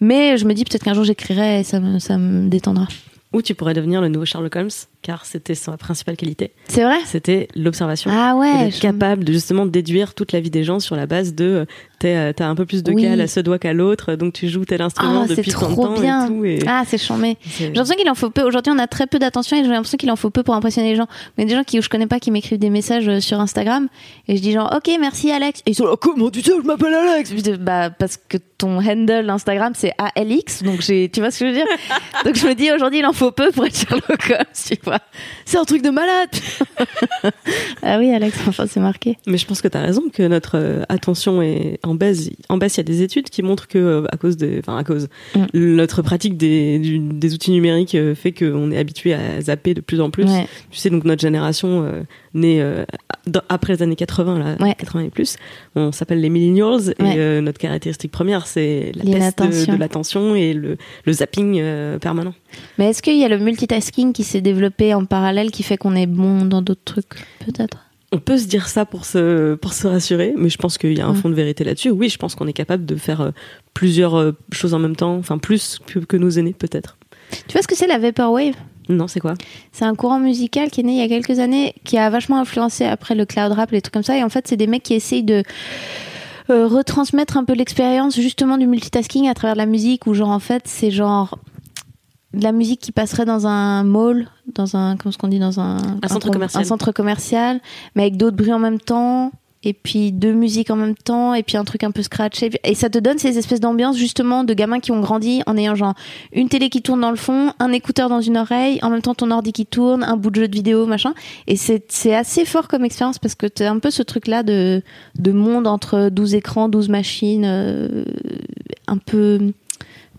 Speaker 2: Mais je me dis peut-être qu'un jour j'écrirai et ça me, ça me détendra.
Speaker 1: Ou tu pourrais devenir le nouveau Sherlock Holmes, car c'était sa principale qualité.
Speaker 2: C'est vrai?
Speaker 1: C'était l'observation.
Speaker 2: Ah ouais. je-
Speaker 1: capable de justement déduire toute la vie des gens sur la base de euh, euh, t'as un peu plus de
Speaker 2: Oui.
Speaker 1: cale à ce doigt qu'à l'autre, donc tu joues tel instrument
Speaker 2: Ah,
Speaker 1: depuis tant de
Speaker 2: trop
Speaker 1: temps
Speaker 2: bien.
Speaker 1: et tout. Et
Speaker 2: Ah, c'est chambé. J'ai l'impression qu'il en faut peu. Aujourd'hui, on a très peu d'attention et j'ai l'impression qu'il en faut peu pour impressionner les gens. Mais il y a des gens qui, que je connais pas qui m'écrivent des messages euh, sur Instagram et je dis genre, ok, merci Alex. Et ils sont là, comment tu sais, je m'appelle Alex? Bah, parce que ton handle Instagram c'est ALX, donc j'ai, tu vois ce que je veux dire? donc je me dis, aujourd'hui, il en faut peu pour être Sherlock Holmes, C'est un truc de malade. ah oui, Alex, enfin, c'est marqué.
Speaker 1: Mais je pense que tu as raison que notre euh, attention est en baisse. En baisse, il y a des études qui montrent que euh, à cause des, enfin à cause,
Speaker 2: Mm.
Speaker 1: notre pratique des, du- des outils numériques euh, fait qu'on est habitué à zapper de plus en plus.
Speaker 2: Ouais.
Speaker 1: Tu sais, donc notre génération euh, née euh, dans- après les années 80, là,
Speaker 2: Ouais.
Speaker 1: 80 et plus, on s'appelle les millennials
Speaker 2: Ouais.
Speaker 1: et euh, notre caractéristique première, c'est la
Speaker 2: L'inattention.
Speaker 1: de, de l'attention et le, le zapping euh, permanent.
Speaker 2: Mais est-ce qu'il y a le multitasking qui s'est développé en parallèle qui fait qu'on est bon dans d'autres trucs? Peut-être?
Speaker 1: On peut se dire ça pour se, pour se rassurer, mais je pense qu'il y a un
Speaker 2: Ouais.
Speaker 1: fond de vérité là-dessus. Oui, je pense qu'on est capable de faire euh, plusieurs euh, choses en même temps, enfin plus que, que nos aînés peut-être.
Speaker 2: Tu vois ce que c'est la Vaporwave?
Speaker 1: Non, c'est quoi?
Speaker 2: C'est un courant musical qui est né il y a quelques années, qui a vachement influencé après le cloud rap, les trucs comme ça. Et en fait, c'est des mecs qui essayent de euh, retransmettre un peu l'expérience justement du multitasking à travers la musique, où genre en fait, c'est genre de la musique qui passerait dans un mall, dans un, comment ce qu'on dit, dans un,
Speaker 1: Un centre commercial.
Speaker 2: un centre commercial, mais avec d'autres bruits en même temps, et puis deux musiques en même temps, et puis un truc un peu scratché. Et ça te donne ces espèces d'ambiance justement de gamins qui ont grandi en ayant genre une télé qui tourne dans le fond, un écouteur dans une oreille, en même temps ton ordi qui tourne, un bout de jeu de vidéo, machin. Et c'est c'est assez fort comme expérience parce que t'as un peu ce truc-là de, de monde entre 12 écrans, 12 machines, euh, un peu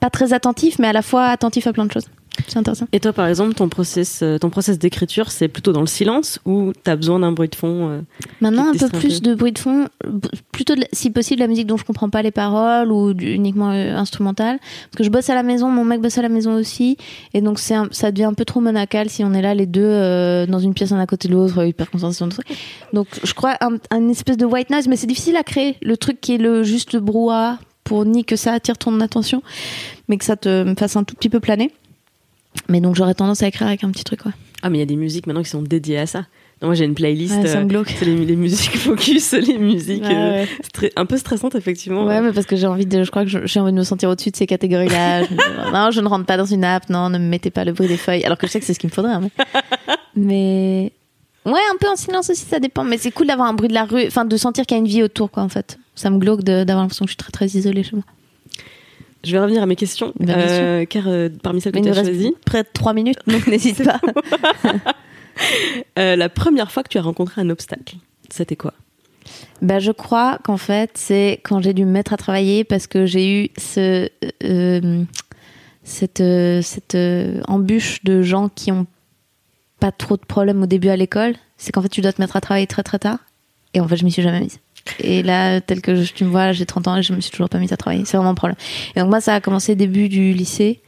Speaker 2: pas très attentif, mais à la fois attentif à plein de choses. C'est intéressant.
Speaker 1: Et toi, par exemple, ton process, euh, ton process d'écriture, c'est plutôt dans le silence ou t'as besoin d'un bruit de fond euh,
Speaker 2: Maintenant, un peu plus de bruit de fond, plutôt de si possible de la musique dont je comprends pas les paroles ou du- uniquement euh, instrumentale. Parce que je bosse à la maison, mon mec bosse à la maison aussi, et donc c'est ça devient un peu trop monacal si on est là les deux euh, dans une pièce l'un à côté de l'autre, hyper concentrés sur notre truc. Donc je crois un, un espèce de white noise, mais c'est difficile à créer. Le truc qui est le juste le brouhaha pour ni que ça attire ton attention, mais que ça te fasse un tout petit peu planer. Mais donc j'aurais tendance à écrire avec un petit truc, quoi.
Speaker 1: Ah, mais il y a des musiques maintenant qui sont dédiées à ça. Moi, j'ai une playlist.
Speaker 2: Ouais,
Speaker 1: euh, c'est les, les musiques focus, les musiques
Speaker 2: Ouais,
Speaker 1: euh,
Speaker 2: ouais.
Speaker 1: un peu stressantes, effectivement.
Speaker 2: Ouais, mais parce que j'ai envie de, je crois que j'ai envie de me sentir au-dessus de ces catégories-là. Non, je ne rentre pas dans une app, non, ne me mettez pas le bruit des feuilles. Alors que je sais que c'est ce qu'il me faudrait. hein, mais... mais ouais, un peu en silence aussi, ça dépend. Mais c'est cool d'avoir un bruit de la rue, enfin de sentir qu'il y a une vie autour, quoi, en fait. Ça me glauque d'avoir l'impression que je suis très très isolée chez moi.
Speaker 1: Je vais revenir à mes questions,
Speaker 2: Bah, bien
Speaker 1: euh, car euh, parmi celles que
Speaker 2: Mais
Speaker 1: tu as choisies,
Speaker 2: près de trois minutes, donc n'hésite pas.
Speaker 1: euh, la première fois que tu as rencontré un obstacle, c'était quoi?
Speaker 2: Bah, je crois qu'en fait, c'est quand j'ai dû me mettre à travailler parce que j'ai eu ce, euh, cette, cette euh, embûche de gens qui ont pas trop de problèmes au début à l'école. C'est qu'en fait, tu dois te mettre à travailler très très tard. Et en fait, je m'y suis jamais mise. Et là, tel que je- tu me vois, j'ai 30 ans et je me suis toujours pas mise à travailler. C'est vraiment un problème. Et donc, moi, ça a commencé début du lycée.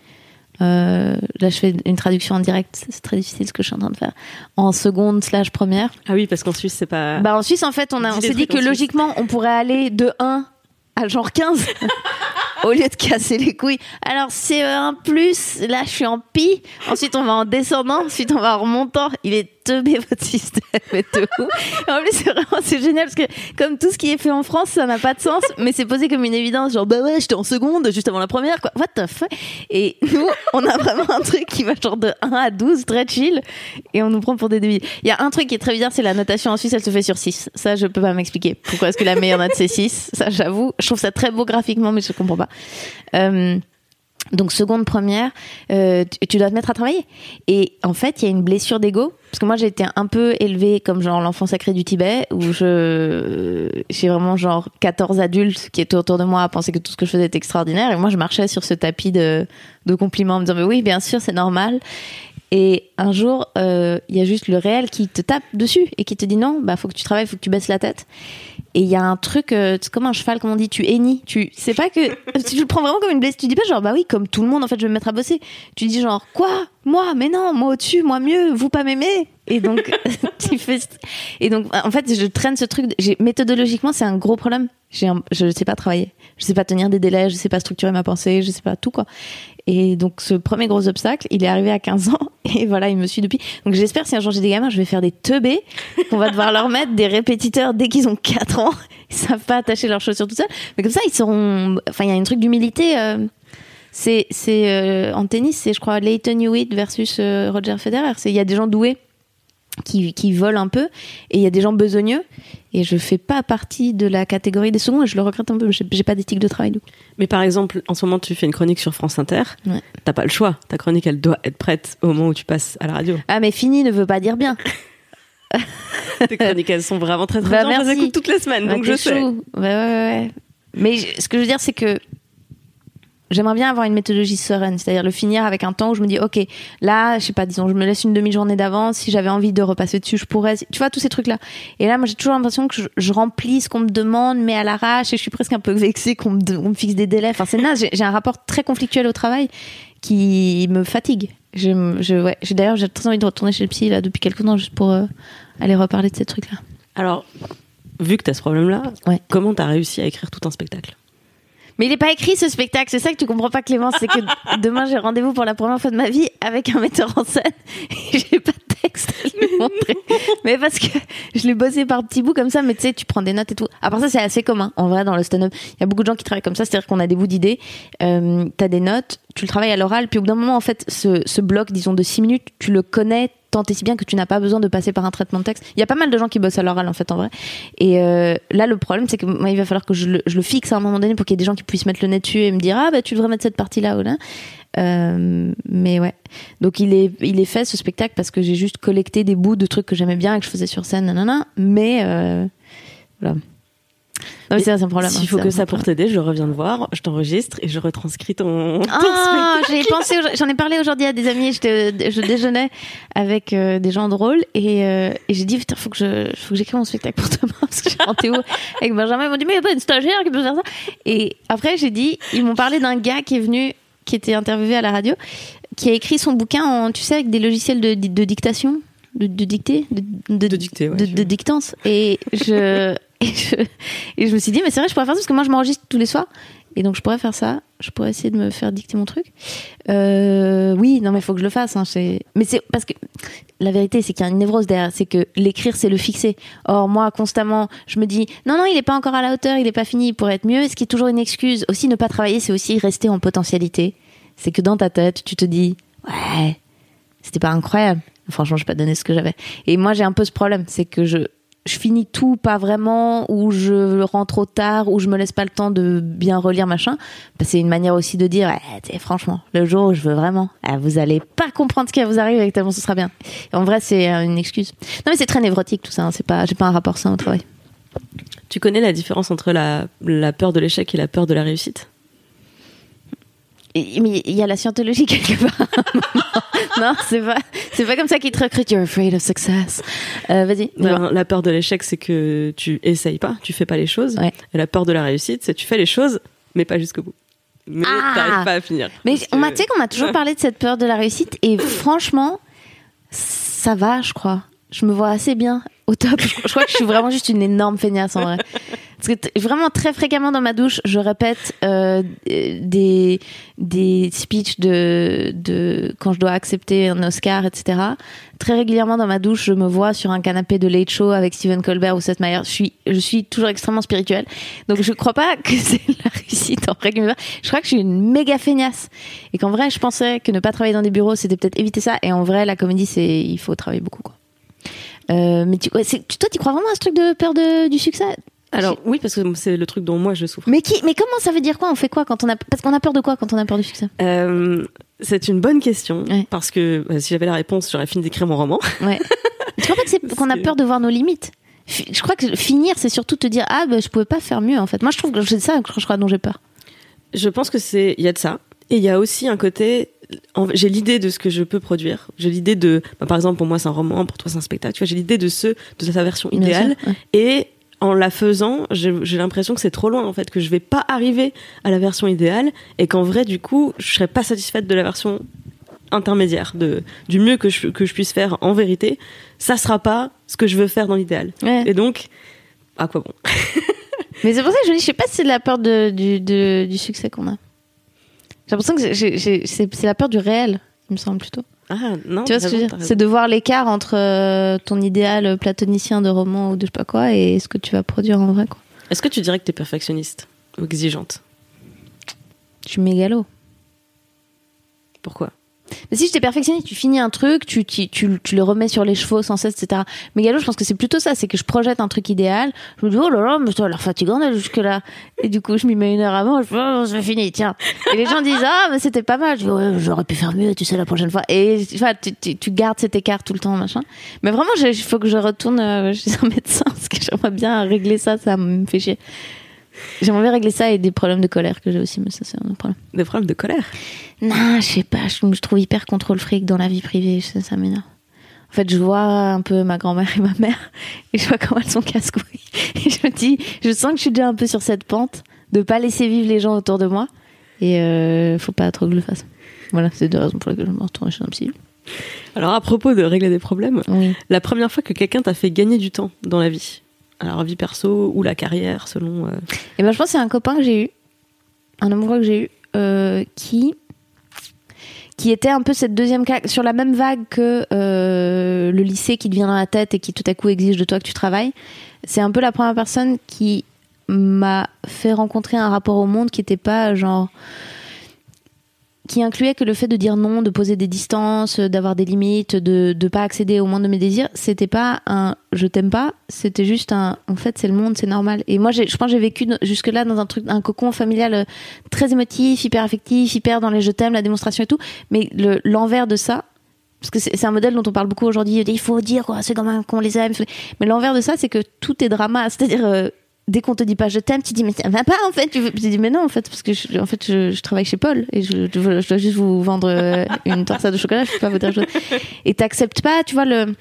Speaker 2: Euh, là, je fais une traduction en direct. C'est très difficile ce que je suis en train de faire. En seconde slash première.
Speaker 1: Ah oui, parce qu'en Suisse, c'est pas.
Speaker 2: Bah en Suisse, en fait, on, a, on s'est dit que
Speaker 1: Suisse.
Speaker 2: logiquement, on pourrait aller de 1 à genre 15 au lieu de casser les couilles. Alors, CE1 plus, là, je suis en pi. Ensuite, on va en descendant. Ensuite, on va en remontant. Il est teubé, votre système. Et En plus, c'est vraiment, c'est génial parce que, comme tout ce qui est fait en France, ça n'a pas de sens, mais c'est posé comme une évidence. Genre, bah ouais, j'étais en seconde, juste avant la première, quoi. What the fuck? Et nous, on a vraiment un truc qui va genre de 1 à 12, très chill, et on nous prend pour des débiles. Il y a un truc qui est très bizarre, c'est la notation en Suisse, elle se fait sur 6. Ça, je peux pas m'expliquer. Pourquoi est-ce que la meilleure note, c'est 6? Ça, j'avoue. Je trouve ça très beau graphiquement, mais je comprends pas. Euh, donc seconde première, euh, tu, dois te mettre à travailler. Et en fait, il y a une blessure d'ego parce que moi j'ai été un peu élevée comme genre l'enfant sacré du Tibet où je j'ai vraiment genre 14 adultes qui étaient autour de moi à penser que tout ce que je faisais était extraordinaire et moi je marchais sur ce tapis de de compliments en me disant mais oui bien sûr c'est normal. Et un jour, euh, il y a juste le réel qui te tape dessus et qui te dit non, bah faut que tu travailles, faut que tu baisses la tête. Et il y a un truc, euh, c'est comme un cheval, comme on dit, tu hennis. Tu, c'est pas que, tu le prends vraiment comme une blessure. Tu dis pas genre, bah oui, comme tout le monde, en fait, je vais me mettre à bosser. Tu dis genre, quoi? Moi? Mais non, moi au-dessus, moi mieux, vous pas m'aimer? Et donc, tu fais, et donc, en fait, je traîne ce truc, de- méthodologiquement, c'est un gros problème. Un- je sais pas travailler. Je sais pas tenir des délais, je sais pas structurer ma pensée, je sais pas tout, quoi. Et donc, ce premier gros obstacle, il est arrivé à 15 ans, et voilà, il me suit depuis. Donc, j'espère, si un jour j'ai des gamins, je vais faire des teubés, qu'on va devoir leur mettre des répétiteurs dès qu'ils ont 4 ans. Ils savent pas attacher leurs chaussures tout seuls. Mais comme ça, ils seront, enfin, il y a un truc d'humilité, euh, c'est, c'est, euh, en tennis, c'est, je crois, Leighton Hewitt versus euh, Roger Federer. C'est, il y a des gens doués qui, qui volent un peu et il y a des gens besogneux et je fais pas partie de la catégorie des seconds et je le regrette un peu j'ai, pas d'éthique de travail coup.
Speaker 1: Mais par exemple, en ce moment, tu fais une chronique sur France Inter.
Speaker 2: Ouais.
Speaker 1: T'as pas le choix. Ta chronique, elle doit être prête au moment où tu passes à la radio.
Speaker 2: ah mais fini ne veut pas dire bien
Speaker 1: Tes chroniques, elles sont vraiment très très
Speaker 2: Bah,
Speaker 1: bien. Je les écoute toutes les semaines,
Speaker 2: Ouais,
Speaker 1: donc je sais.
Speaker 2: chou. Ouais, ouais, mais je- ce que je veux dire c'est que J'aimerais bien avoir une méthodologie sereine, c'est-à-dire le finir avec un temps où je me dis, ok, là, je sais pas, disons, je me laisse une demi-journée d'avance. Si j'avais envie de repasser dessus, je pourrais. Tu vois tous ces trucs-là. Et là, moi, j'ai toujours l'impression que je, je remplis ce qu'on me demande, mais à l'arrache, et je suis presque un peu vexée qu'on me, de- on me fixe des délais. Enfin, c'est naze. J'ai un rapport très conflictuel au travail qui me fatigue. Je, ouais, j'ai d'ailleurs, j'ai très envie de retourner chez le psy là depuis quelques temps juste pour euh, aller reparler de ces trucs-là.
Speaker 1: Alors, vu que t'as ce problème-là,
Speaker 2: Ouais.
Speaker 1: comment t'as réussi à écrire tout un spectacle?
Speaker 2: Mais il n'est pas écrit ce spectacle, c'est ça que tu comprends pas Clémence, c'est que demain j'ai rendez-vous pour la première fois de ma vie avec un metteur en scène et j'ai pas de texte à lui montrer. Mais parce que je l'ai bossé par petits bouts comme ça, mais tu sais, tu prends des notes et tout. À part ça, c'est assez commun en vrai dans le stand-up. Il y a beaucoup de gens qui travaillent comme ça, c'est-à-dire qu'on a des bouts d'idées, euh, t'as des notes, tu le travailles à l'oral, puis au bout d'un moment, en fait, ce, ce bloc, disons, de 6 minutes, tu le connais tant et si bien que tu n'as pas besoin de passer par un traitement de texte. Il y a pas mal de gens qui bossent à l'oral en fait en vrai. Et euh, là le problème c'est que moi il va falloir que je le, fixe à un moment donné pour qu'il y ait des gens qui puissent mettre le nez dessus et me dire ah bah tu devrais mettre cette partie là ou. Euh, mais ouais. Donc il est il est fait ce spectacle parce que j'ai juste collecté des bouts de trucs que j'aimais bien et que je faisais sur scène nanana. Mais euh, voilà. Non, mais c'est un problème.
Speaker 1: S'il
Speaker 2: hein,
Speaker 1: faut que ça pour t'aider, je reviens te voir, je t'enregistre et je retranscris ton,
Speaker 2: Ah, j'ai pensé, j'en ai parlé aujourd'hui à des amis. Je déjeunais avec euh, des gens drôles et, euh, et j'ai dit putain, faut que je, faut que j'écrive mon spectacle pour demain parce que j'ai rendez-vous avec Benjamin. Ils m'ont dit mais il y a pas une stagiaire qui peut faire ça? Et après j'ai dit, ils m'ont parlé d'un gars qui est venu, qui était interviewé à la radio, qui a écrit son bouquin en, tu sais, avec des logiciels de, de dictation, de, de dictée, de,
Speaker 1: De dictée, ouais,
Speaker 2: de,
Speaker 1: je-
Speaker 2: de dictance. Et je, et je, me suis dit mais c'est vrai, je pourrais faire ça parce que moi je m'enregistre tous les soirs. Et donc je pourrais faire ça, je pourrais essayer de me faire dicter mon truc. Euh, oui, non mais il faut que je le fasse. Hein, mais c'est parce que la vérité c'est qu'il y a une névrose derrière, c'est que l'écrire c'est le fixer. Or moi constamment je me dis non non il est pas encore à la hauteur, il est pas fini, il pourrait être mieux. Ce qui est toujours une excuse. Aussi ne pas travailler c'est aussi rester en potentialité. C'est que dans ta tête tu te dis ouais c'était pas incroyable. Franchement je vais pas donner ce que j'avais. Et moi j'ai un peu ce problème, c'est que je je finis tout pas vraiment ou je rentre trop tard ou je me laisse pas le temps de bien relire machin. Bah, c'est une manière aussi de dire eh, franchement le jour où je veux vraiment eh, vous allez pas comprendre ce qui vous arriver et tellement ce sera bien. En vrai c'est euh, une excuse. Non mais c'est très névrotique tout ça hein. c'est pas j'ai pas un rapport sain au travail.
Speaker 1: Tu connais la différence entre la, peur de l'échec et la peur de la réussite?
Speaker 2: Mais il y a la scientologie quelque part non c'est pas c'est pas comme ça qu'ils te recrutent you're afraid of success Euh, vas-y.
Speaker 1: Ben, La peur de l'échec, c'est que tu essayes pas, tu fais pas les choses.
Speaker 2: Ouais.
Speaker 1: Et la peur de la réussite, c'est que tu fais les choses, mais pas jusqu'au bout. Mais
Speaker 2: Ah
Speaker 1: t'arrives pas à finir.
Speaker 2: Mais on m'a, tu sais qu'on m'a toujours parlé de cette peur de la réussite et franchement, ça va, je crois. Je me vois assez bien au top. Je, je crois que je suis vraiment juste une énorme feignasse en vrai. Vraiment très fréquemment dans ma douche, je répète euh, des des speeches de de quand je dois accepter un Oscar, etc. Très régulièrement dans ma douche, je me vois sur un canapé de Late Show avec Stephen Colbert ou Seth Meyers. Je suis je suis toujours extrêmement spirituelle. Donc je crois pas que c'est la réussite en règle. Je crois que je suis une méga feignasse et qu'en vrai, je pensais que ne pas travailler dans des bureaux, c'était peut-être éviter ça. Et en vrai, la comédie, c'est il faut travailler beaucoup quoi. Euh, mais tu- toi, tu crois vraiment à ce truc de peur de, du succès?
Speaker 1: Alors oui, parce que c'est le truc dont moi je souffre.
Speaker 2: Mais qui, mais comment ça veut dire quoi On fait quoi quand on a Parce qu'on a peur de quoi quand on a peur du succès
Speaker 1: Euh, c'est une bonne question
Speaker 2: Ouais.
Speaker 1: parce que euh, si j'avais la réponse, j'aurais fini d'écrire mon roman.
Speaker 2: Ouais. tu crois pas que c'est qu'on a peur de voir nos limites Je crois que finir, c'est surtout te dire ah bah, je pouvais pas faire mieux en fait. Moi, je trouve que c'est ça que je crois dont j'ai peur.
Speaker 1: Je pense que c'est il y a de ça et il y a aussi un côté j'ai l'idée de ce que je peux produire. J'ai l'idée de bah, par exemple pour moi c'est un roman, pour toi c'est un spectacle, tu vois, j'ai l'idée de ce de sa version idéale
Speaker 2: sûr, ouais.
Speaker 1: et en la faisant, j'ai l'impression que c'est trop loin en fait que je vais pas arriver à la version idéale et qu'en vrai du coup, je serais pas satisfaite de la version intermédiaire de du mieux que je que je puisse faire en vérité, ça sera pas ce que je veux faire dans l'idéal.
Speaker 2: Ouais.
Speaker 1: Et donc à quoi bon?
Speaker 2: Mais c'est pour ça que je dis, je sais pas si c'est la peur de, du, de- du succès qu'on a. J'ai l'impression que c'est la peur du réel, il me semble plutôt.
Speaker 1: Ah non,
Speaker 2: Tu vois ce que je veux dire. C'est de voir l'écart entre euh, ton idéal platonicien de roman ou de je sais pas quoi et ce que tu vas produire en vrai.
Speaker 1: Est-ce que tu dirais que t'es perfectionniste ou exigeante?
Speaker 2: Je suis mégalo.
Speaker 1: Pourquoi?
Speaker 2: Mais si j'étais perfectionniste, tu finis un truc, tu, tu, tu, le remets sur les chevaux sans cesse, etc. Mégalo, je pense que c'est plutôt ça, c'est que je projette un truc idéal. Je me dis, oh là là, mais ça a l'air fatigant d'aller jusque-là. Et du coup, je m'y mets une heure avant, je oh, c'est fini, tiens. Et les gens disent, ah, mais c'était pas mal. Je dis, ouais, j'aurais pu faire mieux, tu sais, la prochaine fois. Et vois, tu, tu, tu gardes cet écart tout le temps, machin. Mais vraiment, il faut que je retourne euh, chez un médecin, parce que j'aimerais bien régler ça, ça me fait chier. J'aimerais bien régler ça et des problèmes de colère que j'ai aussi, mais ça, c'est un autre problème.
Speaker 1: Des problèmes de colère?
Speaker 2: Non, je sais pas, je, je trouve hyper contrôle fric dans la vie privée, ça, ça m'énerve. En fait, je vois un peu ma grand-mère et ma mère, et je vois comment elles sont casse-couilles. Et je me dis, je sens que je suis déjà un peu sur cette pente de pas laisser vivre les gens autour de moi, et euh, faut pas trop que je le fasse. Voilà, c'est deux raisons pour lesquelles je me retourne chez un psy.
Speaker 1: Alors à propos de régler des problèmes,
Speaker 2: Oui.
Speaker 1: la première fois que quelqu'un t'a fait gagner du temps dans la vie, alors vie perso ou la carrière selon... euh,
Speaker 2: Et ben, je pense que c'est un copain que j'ai eu, un amoureux que j'ai eu euh, qui qui était un peu cette deuxième sur la même vague que euh, le lycée qui te vient dans la tête et qui tout à coup exige de toi que tu travailles. C'est un peu la première personne qui m'a fait rencontrer un rapport au monde qui était pas genre qui incluait que le fait de dire non, de poser des distances, d'avoir des limites, de ne pas accéder au monde de mes désirs, c'était pas un je t'aime pas, c'était juste un en fait c'est le monde, c'est normal. Et moi je pense j'ai vécu jusque là dans un truc un cocon familial euh, très émotif, hyper affectif, hyper dans les je t'aime, la démonstration et tout, mais l'envers de ça parce que c'est un modèle dont on parle beaucoup aujourd'hui, il faut dire quoi, c'est comme qu'on les aime. Mais l'envers de ça, c'est que tout est drama, c'est-à-dire euh, dès qu'on te dit pas je t'aime, tu dis mais ça va pas en fait. Tu, dis mais non en fait parce que je, en fait je, travaille chez Paul et je, dois juste vous vendre euh, une torsade de chocolat, je peux pas vous dire chose. Et t'acceptes pas, tu vois le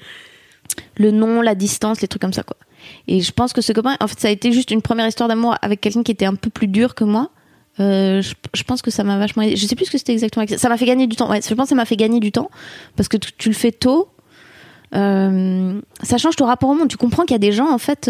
Speaker 2: le nom, la distance, les trucs comme ça quoi. Et je pense que ce copain, en fait, ça a été juste une première histoire d'amour avec quelqu'un qui était un peu plus dur que moi. Euh, je, pense que ça m'a vachement aidé. Je sais plus ce que c'était exactement. Ça m'a fait gagner du temps. Ouais, je pense que ça m'a fait gagner du temps parce que tu, le fais tôt. Euh, ça change ton rapport au monde. Tu comprends qu'il y a des gens en fait.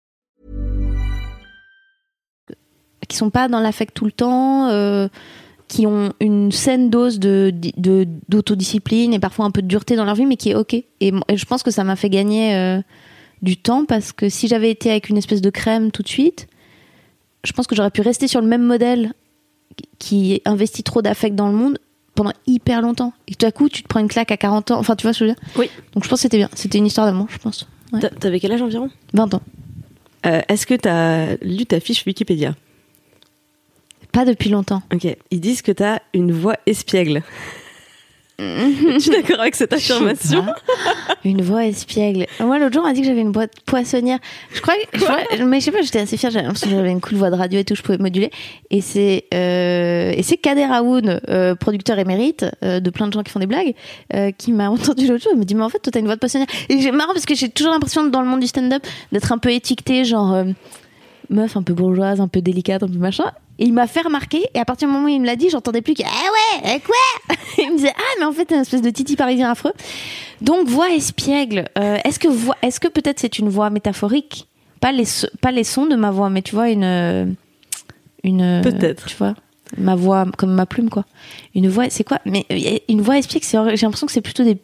Speaker 2: qui sont pas dans l'affect tout le temps, euh, qui ont une saine dose de, d'autodiscipline et parfois un peu de dureté dans leur vie, mais qui est ok. Et, je pense que ça m'a fait gagner euh, du temps parce que si j'avais été avec une espèce de crème tout de suite, je pense que j'aurais pu rester sur le même modèle qui investit trop d'affect dans le monde pendant hyper longtemps. Et tout à coup, tu te prends une claque à 40 ans. Enfin, tu vois ce que je veux dire?
Speaker 1: Oui.
Speaker 2: Donc je pense que c'était bien. C'était une histoire d'amour, je pense.
Speaker 1: T'avais quel âge environ?
Speaker 2: 20 ans.
Speaker 1: Euh, est-ce que t'as lu ta fiche Wikipédia?
Speaker 2: Pas depuis longtemps.
Speaker 1: Ok. Ils disent que tu as une voix espiègle. tu es d'accord avec cette affirmation
Speaker 2: Une voix espiègle. Moi, l'autre jour, on m'a dit que j'avais une voix poissonnière. Je crois, je mais je sais pas, j'étais assez fière. J'avais une cool voix de radio et tout, je pouvais moduler. Et c'est euh, et c'est Kader Aoun, euh, producteur émérite euh, de plein de gens qui font des blagues, qui m'a entendu l'autre jour. Il me dit mais en fait, toi, t'as une voix de poissonnière. Et j'ai marrant parce que j'ai toujours l'impression dans le monde du stand-up d'être un peu étiquetée, genre meuf un peu bourgeoise, un peu délicate, un peu machin. Et il m'a fait remarquer, et à partir du moment où il me l'a dit, j'entendais plus que Ah ouais, quoi? Il me disait Ah, mais en fait, t'es une espèce de titi parisien affreux. Donc, voix espiègle. Euh, est-ce que, est-ce que peut-être c'est une voix métaphorique? Pas les, pas les sons de ma voix, mais tu vois, une. une
Speaker 1: peut-être.
Speaker 2: Tu vois ma voix comme ma plume quoi une voix c'est quoi? Mais euh, une voix espiègle j'ai l'impression que c'est plutôt des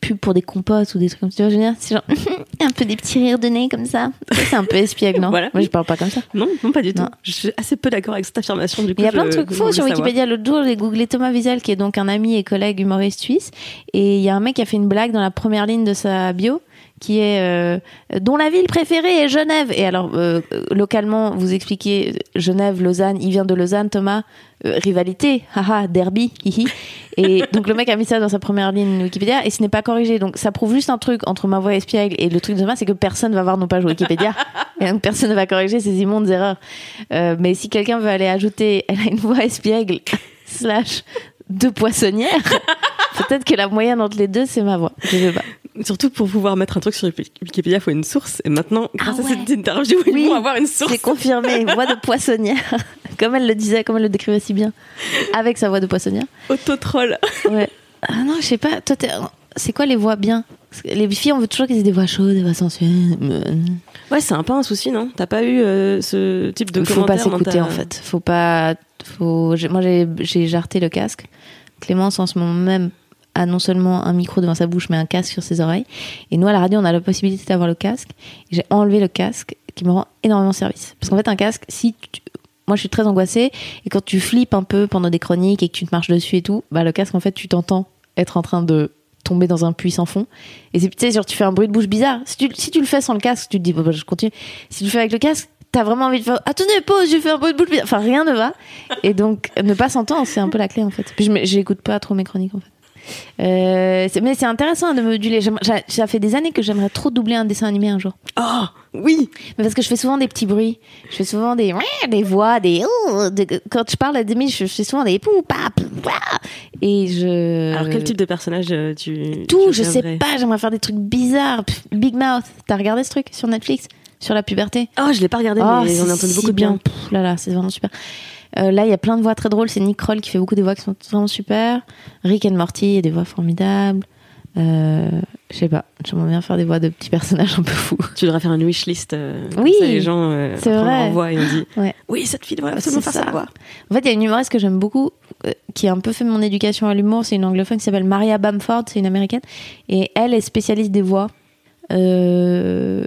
Speaker 2: pub pour des compotes ou des trucs comme ça. C'est genre un peu des petits rires de nez comme ça. C'est un peu espiègle, non
Speaker 1: voilà.
Speaker 2: Moi, je parle pas comme ça.
Speaker 1: Non, non pas du tout. Je suis assez peu d'accord avec cette affirmation. Du coup,
Speaker 2: il y a plein de trucs faux sur Wikipédia. L'autre jour, j'ai googlé Thomas Wiesel, qui est donc un ami et collègue humoriste suisse. Et il y a un mec qui a fait une blague dans la première ligne de sa bio qui est euh, dont la ville préférée est Genève. Et alors euh, localement, vous expliquez Genève, Lausanne, il vient de Lausanne, Thomas, euh, rivalité, haha, derby, hihi. Et donc le mec a mis ça dans sa première ligne Wikipédia et ce n'est pas corrigé. Donc ça prouve juste un truc entre ma voix espiègle et le truc de Thomas, c'est que personne va voir nos pages Wikipédia et donc personne ne va corriger ces immondes erreurs. mais si quelqu'un veut aller ajouter, elle a une voix espiègle slash de poissonnière. Peut-être que la moyenne entre les deux, c'est ma voix. Je sais pas.
Speaker 1: Surtout pour pouvoir mettre un truc sur Wikipédia, il faut une source. Et maintenant, grâce ah à cette interview, oui, ils vont avoir une source.
Speaker 2: C'est confirmé, voix de poissonnière. comme elle le disait, comme elle le décrivait si bien. Avec sa voix de poissonnière.
Speaker 1: Autotroll.
Speaker 2: ouais. Ah non, je sais pas. Toi, c'est quoi les voix bien? Les filles, on veut toujours qu'ils aient des voix chaudes, des voix sensuelles.
Speaker 1: Ouais, c'est un peu un souci, non? T'as pas eu euh, ce type de commentaires
Speaker 2: Faut pas s'écouter, en fait. Faut pas. Faut... Moi, j'ai jarté le casque. Clémence, en ce moment même, a non seulement un micro devant sa bouche, mais un casque sur ses oreilles. Et nous, à la radio, on a la possibilité d'avoir le casque. J'ai enlevé le casque, qui me rend énormément service. Parce qu'en fait, un casque, si moi, je suis très angoissée, et quand tu flippes un peu pendant des chroniques et que tu te marches dessus et tout, bah, le casque, en fait, tu t'entends être en train de tomber dans un puits sans fond. Et c'est, tu sais, genre, tu fais un bruit de bouche bizarre. Si tu, si tu le fais sans le casque, tu te dis, bon, bah, je continue. Si tu le fais avec le casque, t'as vraiment envie de faire attendez pause je fais un bruit de bizarre enfin rien ne va et donc ne pas s'entendre c'est un peu la clé en fait puis j'écoute pas trop mes chroniques en fait Euh, mais c'est intéressant de moduler. Ça fait des années que j'aimerais trop doubler un dessin animé un jour.
Speaker 1: Oh, oui
Speaker 2: Mais parce que je fais souvent des petits bruits. Je fais souvent des, des voix, des. oh, de- quand je parle à demi, je fais souvent des. Et je.
Speaker 1: Alors, quel type de personnage euh, tu.
Speaker 2: Tout,
Speaker 1: tu
Speaker 2: je sais pas. J'aimerais faire des trucs bizarres. Big Mouth. T'as regardé ce truc sur Netflix? Sur la puberté?
Speaker 1: Oh, je l'ai pas regardé,
Speaker 2: Oh,
Speaker 1: mais j'en ai entendu
Speaker 2: si
Speaker 1: beaucoup de bien.
Speaker 2: Pff, là, là, c'est vraiment super. Euh, là, il y a plein de voix très drôles. C'est Nick Kroll qui fait beaucoup des voix qui sont vraiment super. Rick and Morty, il y a des voix formidables. Euh, je sais pas, j'aimerais bien faire des voix de petits personnages un peu fous.
Speaker 1: Tu devrais faire une wishlist. Euh,
Speaker 2: Oui,
Speaker 1: ça, les gens. Euh,
Speaker 2: c'est vrai.
Speaker 1: envoie et on dit
Speaker 2: Ouais.
Speaker 1: Oui, cette fille devrait absolument
Speaker 2: C'est
Speaker 1: faire ça.
Speaker 2: ça.
Speaker 1: quoi.
Speaker 2: En fait, il y a une humoriste que j'aime beaucoup, euh, qui a un peu fait mon éducation à l'humour. C'est une anglophone qui s'appelle Maria Bamford, c'est une américaine. Et elle est spécialiste des voix. Euh,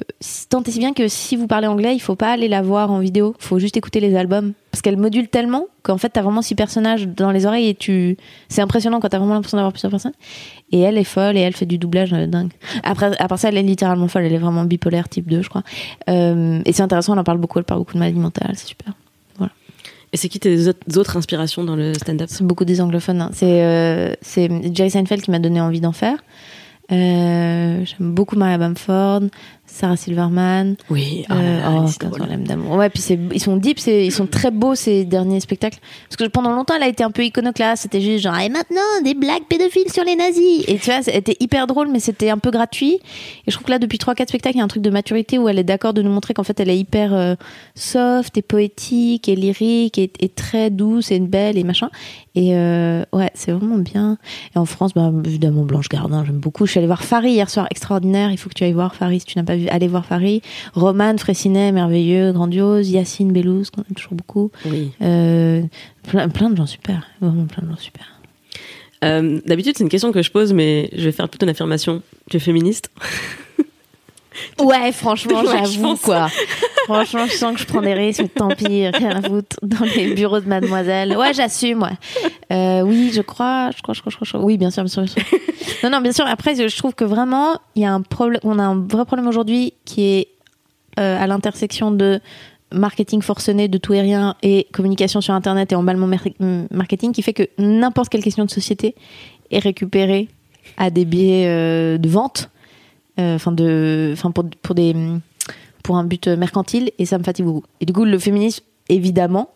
Speaker 2: tant et si bien que si vous parlez anglais, il faut pas aller la voir en vidéo. Il faut juste écouter les albums. Parce qu'elle module tellement qu'en fait, t'as vraiment six personnages dans les oreilles et tu. C'est impressionnant quand t'as vraiment l'impression d'avoir plusieurs personnes. Et elle est folle et elle fait du doublage euh, dingue. Après, à part ça, elle est littéralement folle. Elle est vraiment bipolaire type 2, je crois. Euh, et c'est intéressant, elle en parle beaucoup. Elle parle beaucoup de maladie mentale. C'est super.
Speaker 1: Et c'est qui tes autres- inspirations dans le stand-up?
Speaker 2: C'est beaucoup des anglophones. hein. C'est euh, c'est Jerry Seinfeld qui m'a donné envie d'en faire. Euh, J'aime beaucoup Maria Bamford, Sarah Silverman.
Speaker 1: Oui, oh,
Speaker 2: Euh,
Speaker 1: là,
Speaker 2: oh,
Speaker 1: c'est
Speaker 2: 15
Speaker 1: drôle.
Speaker 2: problèmes d'amour. Ouais, puis c'est- ils sont deep, c'est- ils sont très beaux ces derniers spectacles. Parce que pendant longtemps, elle a été un peu iconoclaste. C'était juste genre, et maintenant, des blagues pédophiles sur les nazis. Et tu vois, c'était hyper drôle, mais c'était un peu gratuit. Et je trouve que là, depuis 3-4 spectacles, il y a un truc de maturité où elle est d'accord de nous montrer qu'en fait, elle est hyper euh, soft et poétique et lyrique et, et très douce et belle et machin. Et euh, ouais, c'est vraiment bien. Et en France, bah, évidemment, Blanche Gardin, j'aime beaucoup. Je suis allée voir Farid hier soir, extraordinaire. Il faut que tu ailles voir Farid si tu n'as pas vu. Allez voir Farid. Roman Fressinet, merveilleux, grandiose. Yacine Bellouz, qu'on aime toujours beaucoup.
Speaker 1: Oui.
Speaker 2: Euh, plein, plein de gens super. Vraiment plein de gens super.
Speaker 1: Euh, D'habitude, c'est une question que je pose, mais je vais faire plutôt une affirmation. Tu es féministe?
Speaker 2: Ouais, franchement, j'avoue, quoi. franchement, je sens que je prends des risques, tant pis, rien à foutre, dans les bureaux de mademoiselle. Ouais, j'assume, ouais. Euh, oui, je crois, je crois, je crois, je crois, je crois. Oui, bien sûr, bien sûr, bien sûr. Non, non, bien sûr. Après, je trouve que vraiment, il y a un problème, on a un vrai problème aujourd'hui qui est euh, à l'intersection de marketing forcené de tout et rien et communication sur Internet et emballement marketing qui fait que n'importe quelle question de société est récupérée à des biais euh, de vente, enfin de, enfin pour, pour des, pour un but mercantile et ça me fatigue beaucoup. Et du coup, le féminisme, évidemment,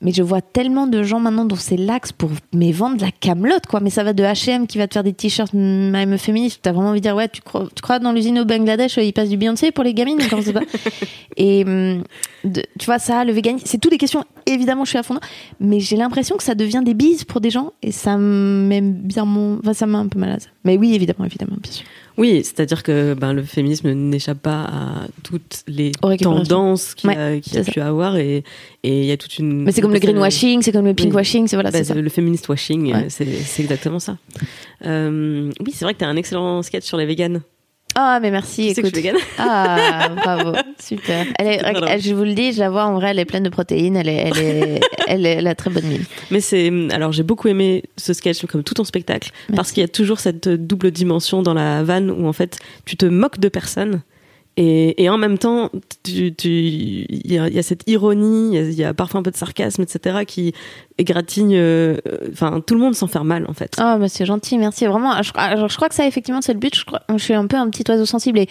Speaker 2: mais je vois tellement de gens maintenant dont c'est l'axe pour mais vendre de la camelote quoi. Mais ça va de H&M qui va te faire des t-shirts même féministes. T'as vraiment envie de dire ouais tu crois, tu crois dans l'usine au Bangladesh il passe du Beyoncé pour les gamines c'est pas et hum, de- tu vois ça le véganisme c'est toutes des questions évidemment je suis à fond mais j'ai l'impression que ça devient des bises pour des gens et ça me met bien mon enfin, ça met un peu malade mais oui évidemment évidemment bien sûr
Speaker 1: Oui, c'est-à-dire que ben, le féminisme n'échappe pas à toutes les tendances qu'il
Speaker 2: Ouais,
Speaker 1: a, pu avoir et il y a toute une.
Speaker 2: mais c'est comme le greenwashing c'est comme le
Speaker 1: Oui.
Speaker 2: pinkwashing c'est voilà c'est ça
Speaker 1: le féministe washing,
Speaker 2: Ouais.
Speaker 1: c'est exactement ça. Euh, oui, c'est vrai que tu as un excellent sketch sur les véganes.
Speaker 2: Ah mais merci
Speaker 1: sais que
Speaker 2: écoute
Speaker 1: je suis
Speaker 2: Ah, bravo, super. Elle est,
Speaker 1: Pardon.
Speaker 2: elle- je vous le dis, je la vois en vrai, elle est pleine de protéines, elle, est, elle, est, elle, est, elle a très bonne mine.
Speaker 1: Mais c'est alors j'ai beaucoup aimé ce sketch comme tout ton spectacle parce qu'il y a toujours cette double dimension dans la vanne où en fait tu te moques de personne et, en même temps il y a, cette ironie il y a, parfois un peu de sarcasme etc qui égratigne euh, enfin tout le monde s'en fait mal en fait
Speaker 2: Ah, bah c'est gentil, merci. Vraiment, je, crois- que ça, effectivement, c'est le but. Je, suis un peu un petit oiseau sensible et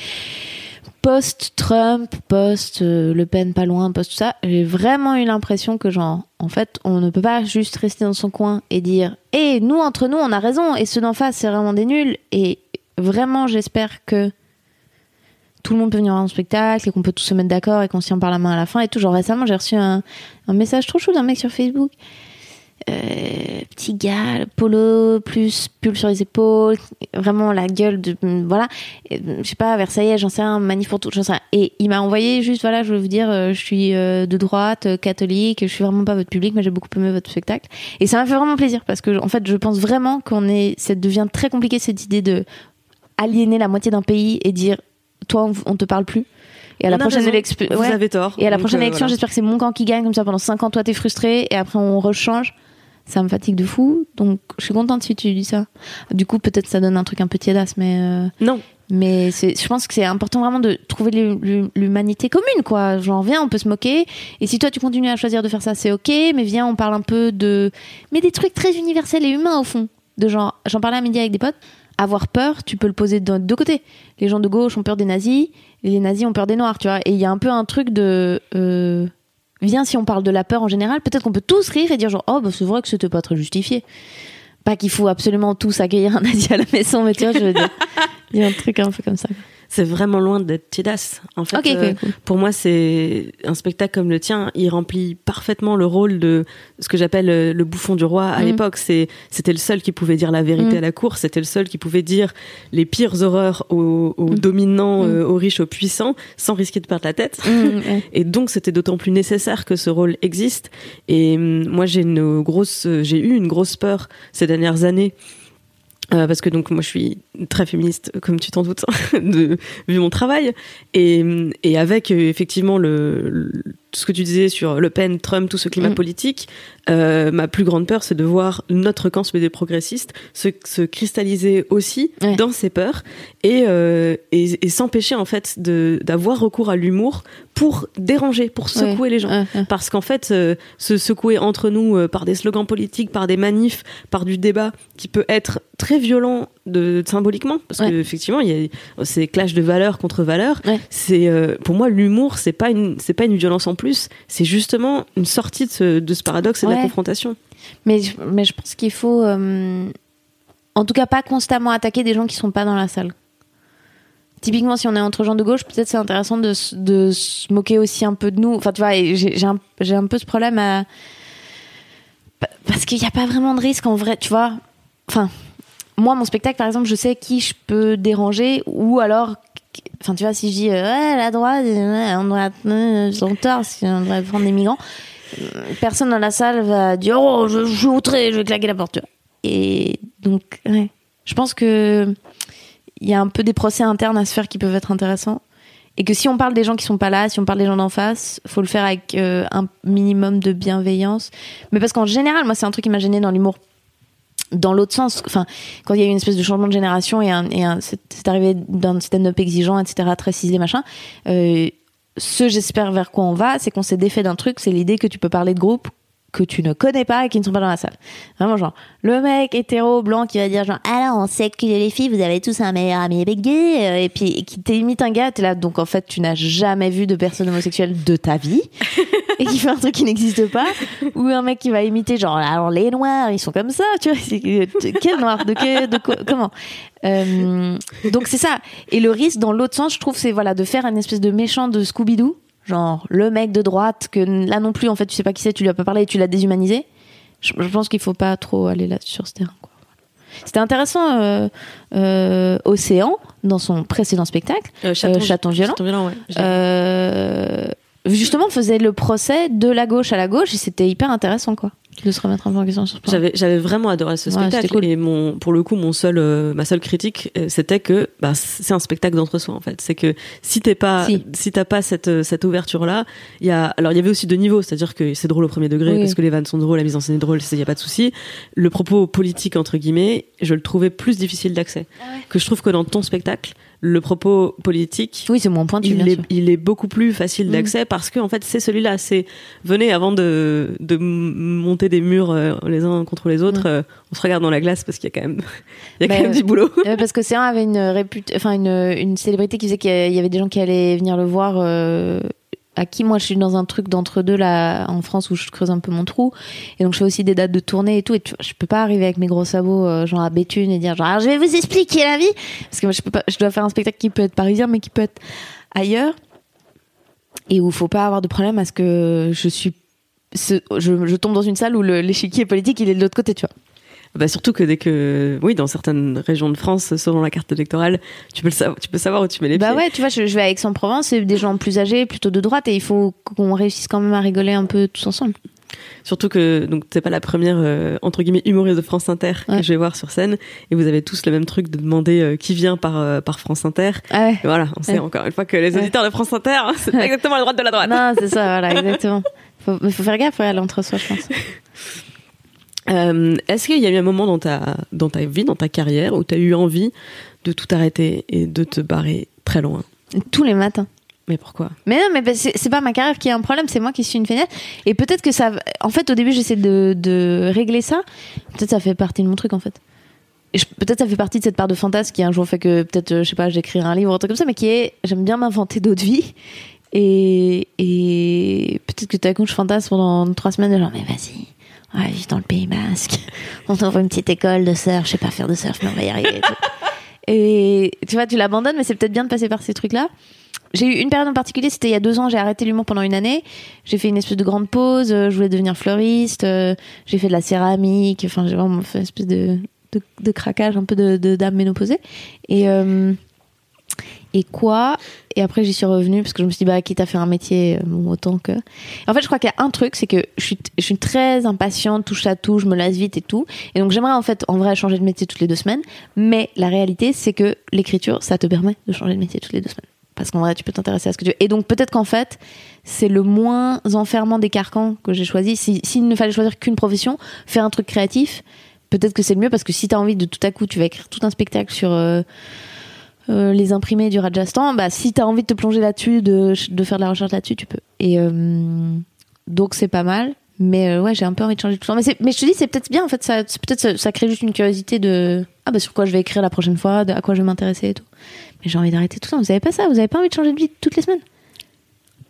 Speaker 2: post-Trump, post-Le Pen pas loin, post tout ça, j'ai vraiment eu l'impression que, genre, en fait, on ne peut pas juste rester dans son coin et dire Hé, nous, entre nous, on a raison et ceux d'en face, c'est vraiment des nuls. Et vraiment, j'espère que tout le monde peut venir voir un spectacle et qu'on peut tous se mettre d'accord et qu'on se tient par la main à la fin et tout. Genre récemment, j'ai reçu un, un message trop chou d'un mec sur Facebook. Euh, petit gars, polo, plus pull sur les épaules, vraiment la gueule de. Voilà. Je sais pas, Versailles, j'en sais rien, manif pour tout, j'en sais rien. Et il m'a envoyé juste, voilà, je veux vous dire, euh, je suis euh, de droite, catholique, je suis vraiment pas votre public, mais j'ai beaucoup aimé votre spectacle. Et ça m'a fait vraiment plaisir parce que, en fait, je pense vraiment qu'on est. Ça devient très compliqué cette idée de aliéner la moitié d'un pays et dire, toi, on, on te parle plus. Et à la
Speaker 1: On
Speaker 2: prochaine élection.
Speaker 1: vous
Speaker 2: ouais.
Speaker 1: avez tort
Speaker 2: Et à la
Speaker 1: Donc,
Speaker 2: prochaine
Speaker 1: euh,
Speaker 2: élection,
Speaker 1: voilà.
Speaker 2: j'espère que c'est mon camp qui gagne, comme ça pendant 5 ans, toi t'es frustré, et après on rechange. Ça me fatigue de fou, donc je suis contente si tu dis ça. Du coup, peut-être ça donne un truc un peu tiédasse, mais, euh,
Speaker 1: non
Speaker 2: mais je pense que c'est important vraiment de trouver l'hu- l'hu- l'humanité commune, quoi. Genre, viens, on peut se moquer, et si toi tu continues à choisir de faire ça, c'est ok, mais viens, on parle un peu de. Mais des trucs très universels et humains au fond. De genre, j'en parlais à midi avec des potes. Avoir peur, tu peux le poser de deux côtés. Les gens de gauche ont peur des nazis, et les nazis ont peur des noirs, tu vois. Et il y a un peu un truc de. euh, viens, si on parle de la peur en général, peut-être qu'on peut tous rire et dire genre, oh, bah, c'est vrai que c'était pas très justifié. Pas qu'il faut absolument tous accueillir un nazi à la maison, mais tu vois, je veux dire. Il y a un truc un peu comme ça.
Speaker 1: C'est vraiment loin d'être Tidas. En fait,
Speaker 2: Ok, ok,
Speaker 1: euh,
Speaker 2: cool.
Speaker 1: pour moi, c'est un spectacle comme le tien. Il remplit parfaitement le rôle de ce que j'appelle euh, le bouffon du roi à
Speaker 2: Mhm.
Speaker 1: l'époque. C'est, c'était le seul qui pouvait dire la vérité
Speaker 2: Mhm.
Speaker 1: à la cour. C'était le seul qui pouvait dire les pires horreurs aux, aux
Speaker 2: Mhm.
Speaker 1: dominants, euh, aux riches, aux puissants, sans risquer de perdre la tête. Et donc, c'était d'autant plus nécessaire que ce rôle existe. Et hum, moi, j'ai une grosse, j'ai eu une grosse peur ces dernières années. Euh, parce que donc moi je suis très féministe comme tu t'en doutes de, vu mon travail. Et, et avec euh, effectivement le- tout ce que tu disais sur Le Pen, Trump, tout ce climat
Speaker 2: Mm.
Speaker 1: politique, euh, ma plus grande peur c'est de voir notre camp des progressistes se, se cristalliser aussi
Speaker 2: Ouais.
Speaker 1: dans ses peurs et, euh, et, et s'empêcher en fait d'avoir recours à l'humour pour déranger, pour secouer
Speaker 2: Ouais.
Speaker 1: les gens.
Speaker 2: Ouais.
Speaker 1: Parce qu'en fait, euh, se secouer entre nous par des slogans politiques, par des manifs, par du débat qui peut être très violent de, symboliquement, parce que effectivement, il y a ces clashs de valeurs contre valeurs. C'est pour moi l'humour, c'est pas une, c'est pas une violence en plus, c'est justement une sortie de ce, de ce paradoxe et de la confrontation.
Speaker 2: Mais, je- mais je pense qu'il faut, euh, en tout cas, pas constamment attaquer des gens qui sont pas dans la salle. Typiquement, si on est entre gens de gauche, peut-être c'est intéressant de, de se moquer aussi un peu de nous. Enfin, tu vois, j'ai un, un peu ce problème à. Pa- Parce qu'il n'y a pas vraiment de risque en vrai, tu vois. Enfin, moi, mon spectacle, par exemple, je sais qui je peux déranger ou alors. Enfin, tu vois, si je dis, euh, ouais, la droite, euh, on doit, euh, ils tort, qu'on devrait prendre des migrants personne dans la salle va dire oh je, je suis outré je vais claquer la porte et donc ouais. je pense que il y a un peu des procès internes à se faire qui peuvent être intéressants. Et que si on parle des gens qui sont pas là si on parle des gens d'en face faut le faire avec un minimum de bienveillance. Mais parce qu'en général moi c'est un truc qui m'a gêné dans l'humour dans l'autre sens, enfin, quand il y a eu une espèce de changement de génération et, un, et un, c'est, arrivé d'un stand-up exigeant, etc., très ciselé, machin, euh, ce j'espère vers quoi on va, c'est qu'on s'est défait d'un truc, c'est l'idée que tu peux parler de groupes que tu ne connais pas et qui ne sont pas dans la salle. Vraiment genre, le mec hétéro blanc qui va dire genre, alors on sait que les filles, vous avez tous un meilleur ami gay, euh, et puis et qui t'imite un gars, t'es là, donc en fait tu n'as jamais vu de personne homosexuelle de ta vie, et qui fait un truc qui n'existe pas, ou un mec qui va imiter genre, alors les noirs, ils sont comme ça, tu vois, quel noir, de, que, de quoi, comment? Euh, Donc c'est ça. Et le risque dans l'autre sens, je trouve, c'est voilà, de faire une espèce de méchant de Scooby-Doo, genre le mec de droite, que là non plus, en fait, tu sais pas qui c'est, tu lui as pas parlé et tu l'as déshumanisé. Je, je pense qu'il faut pas trop aller là sur ce terrain. quoi. C'était intéressant, euh, euh, Océan, dans son précédent spectacle,
Speaker 1: Euh,
Speaker 2: Chaton violent,
Speaker 1: Chaton violent, ouais. J'ai-
Speaker 2: justement faisait le procès de la gauche à la gauche et c'était hyper intéressant, quoi, de se remettre un peu en question sur.
Speaker 1: J'avais, j'avais vraiment adoré ce
Speaker 2: Ouais,
Speaker 1: spectacle
Speaker 2: cool.
Speaker 1: et mon, pour le coup, mon seul, euh, ma seule critique, euh, c'était que bah, c'est un spectacle d'entre-soi en fait. C'est que si t'es pas,
Speaker 2: Si.
Speaker 1: si, t'as pas cette, euh, cette ouverture là, il y a, alors il y avait aussi deux niveaux, c'est-à-dire que c'est drôle au premier degré
Speaker 2: Oui.
Speaker 1: parce que les vannes sont drôles, la mise en scène est drôle, il y a pas de souci. Le propos politique entre guillemets, je le trouvais plus difficile d'accès. Que je trouve que dans ton spectacle, le propos politique,
Speaker 2: Oui, c'est moins pointu,
Speaker 1: il
Speaker 2: bien
Speaker 1: est,
Speaker 2: sûr.
Speaker 1: il est beaucoup plus facile
Speaker 2: Mm.
Speaker 1: d'accès parce que en fait c'est celui-là. C'est venez avant de, de monter des murs euh, les uns contre les autres. Euh, on se regarde dans la glace parce qu'il y a quand même, il y a quand même
Speaker 2: euh,
Speaker 1: du boulot.
Speaker 2: Ouais, parce que c'est un avait une réput... enfin une, une célébrité qui faisait qu'il y avait des gens qui allaient venir le voir. À qui moi je suis dans un truc d'entre deux là en France où je creuse un peu mon trou. Et donc je fais aussi des dates de tournée et tout. Et tu vois, je peux pas arriver avec mes gros sabots euh, genre à Béthune et dire genre Alors, je vais vous expliquer la vie. Parce que moi je peux pas je dois faire un spectacle qui peut être parisien mais qui peut être ailleurs. Et où faut pas avoir de problème à ce que je suis je, tombe dans une salle où l'échiquier politique il est de l'autre côté tu vois
Speaker 1: Bah surtout que dès que, oui, dans certaines régions de France, selon la carte électorale, tu peux le savoir, tu peux savoir où tu mets les
Speaker 2: Bah
Speaker 1: pieds.
Speaker 2: ouais, tu vois, je, je vais à Aix-en-Provence, c'est des gens plus âgés, plutôt de droite, et il faut qu'on réussisse quand même à rigoler un peu tous ensemble.
Speaker 1: Surtout que donc t'es pas la première euh, entre guillemets humoriste de France Inter
Speaker 2: Ouais.
Speaker 1: que je vais voir sur scène et vous avez tous le même truc de demander euh, qui vient par euh, par France Inter.
Speaker 2: Ah ouais.
Speaker 1: Voilà, on sait
Speaker 2: Ouais.
Speaker 1: encore une fois que les auditeurs de France Inter, hein, c'est pas exactement la droite de la droite.
Speaker 2: Non, c'est ça, voilà, exactement. Faut, faut faire gaffe à l'entre-soi, je pense.
Speaker 1: Euh, Est-ce qu'il y a eu un moment dans ta, dans ta vie, dans ta carrière, où tu as eu envie de tout arrêter et de te barrer très loin?
Speaker 2: Tous les matins.
Speaker 1: Mais pourquoi?
Speaker 2: Mais non, mais bah, c'est pas ma carrière qui a un problème, c'est moi qui suis une fenêtre. Et peut-être que ça. En fait, au début, j'essaie de, de régler ça. Peut-être ça fait partie de mon truc, en fait. peut-être ça fait partie de cette part de fantasme qui un jour fait que peut-être, euh, je sais pas, j'écrirai un livre, un truc comme ça, mais qui est, j'aime bien m'inventer d'autres vies. Et, et peut-être que tout à coup, je fantasme pendant trois semaines, genre, mais vas-y, on va vivre dans le Pays Basque. On ouvre une petite école de surf, je sais pas faire de surf, mais on va y arriver. et. Et tu vois, tu l'abandonnes, mais c'est peut-être bien de passer par ces trucs-là. J'ai eu une période en particulier, c'était il y a deux ans, j'ai arrêté l'humour pendant une année. J'ai fait une espèce de grande pause, euh, je voulais devenir fleuriste, euh, j'ai fait de la céramique, enfin j'ai vraiment fait une espèce de, de, de craquage, un peu de, de dame ménopausée. Et, euh, et quoi? Et après j'y suis revenue parce que je me suis dit, bah quitte à faire un métier, euh, autant que... En fait je crois qu'il y a un truc, c'est que je suis, très impatiente, touche à tout, je me lasse vite et tout. Et donc j'aimerais en fait en vrai changer de métier toutes les deux semaines. Mais la réalité c'est que l'écriture, ça te permet de changer de métier toutes les deux semaines. Parce qu'en vrai tu peux t'intéresser à ce que tu veux. Et donc peut-être qu'en fait c'est le moins enfermant des carcans que j'ai choisi. Si s'il ne fallait choisir qu'une profession faire un truc créatif peut-être que c'est le mieux. Parce que si tu as envie de tout à coup tu vas écrire tout un spectacle sur euh, euh, les imprimés du Rajasthan bah si tu as envie de te plonger là-dessus de, de faire de la recherche là-dessus tu peux et euh, donc c'est pas mal mais euh, ouais j'ai un peu envie de changer tout le temps mais, je te dis c'est peut-être bien en fait ça peut-être ça, ça crée juste une curiosité de ah bah sur quoi je vais écrire la prochaine fois de à quoi je vais m'intéresser et tout mais j'ai envie d'arrêter tout le temps. Vous avez pas ça? Vous avez pas envie de changer de vie toutes les semaines?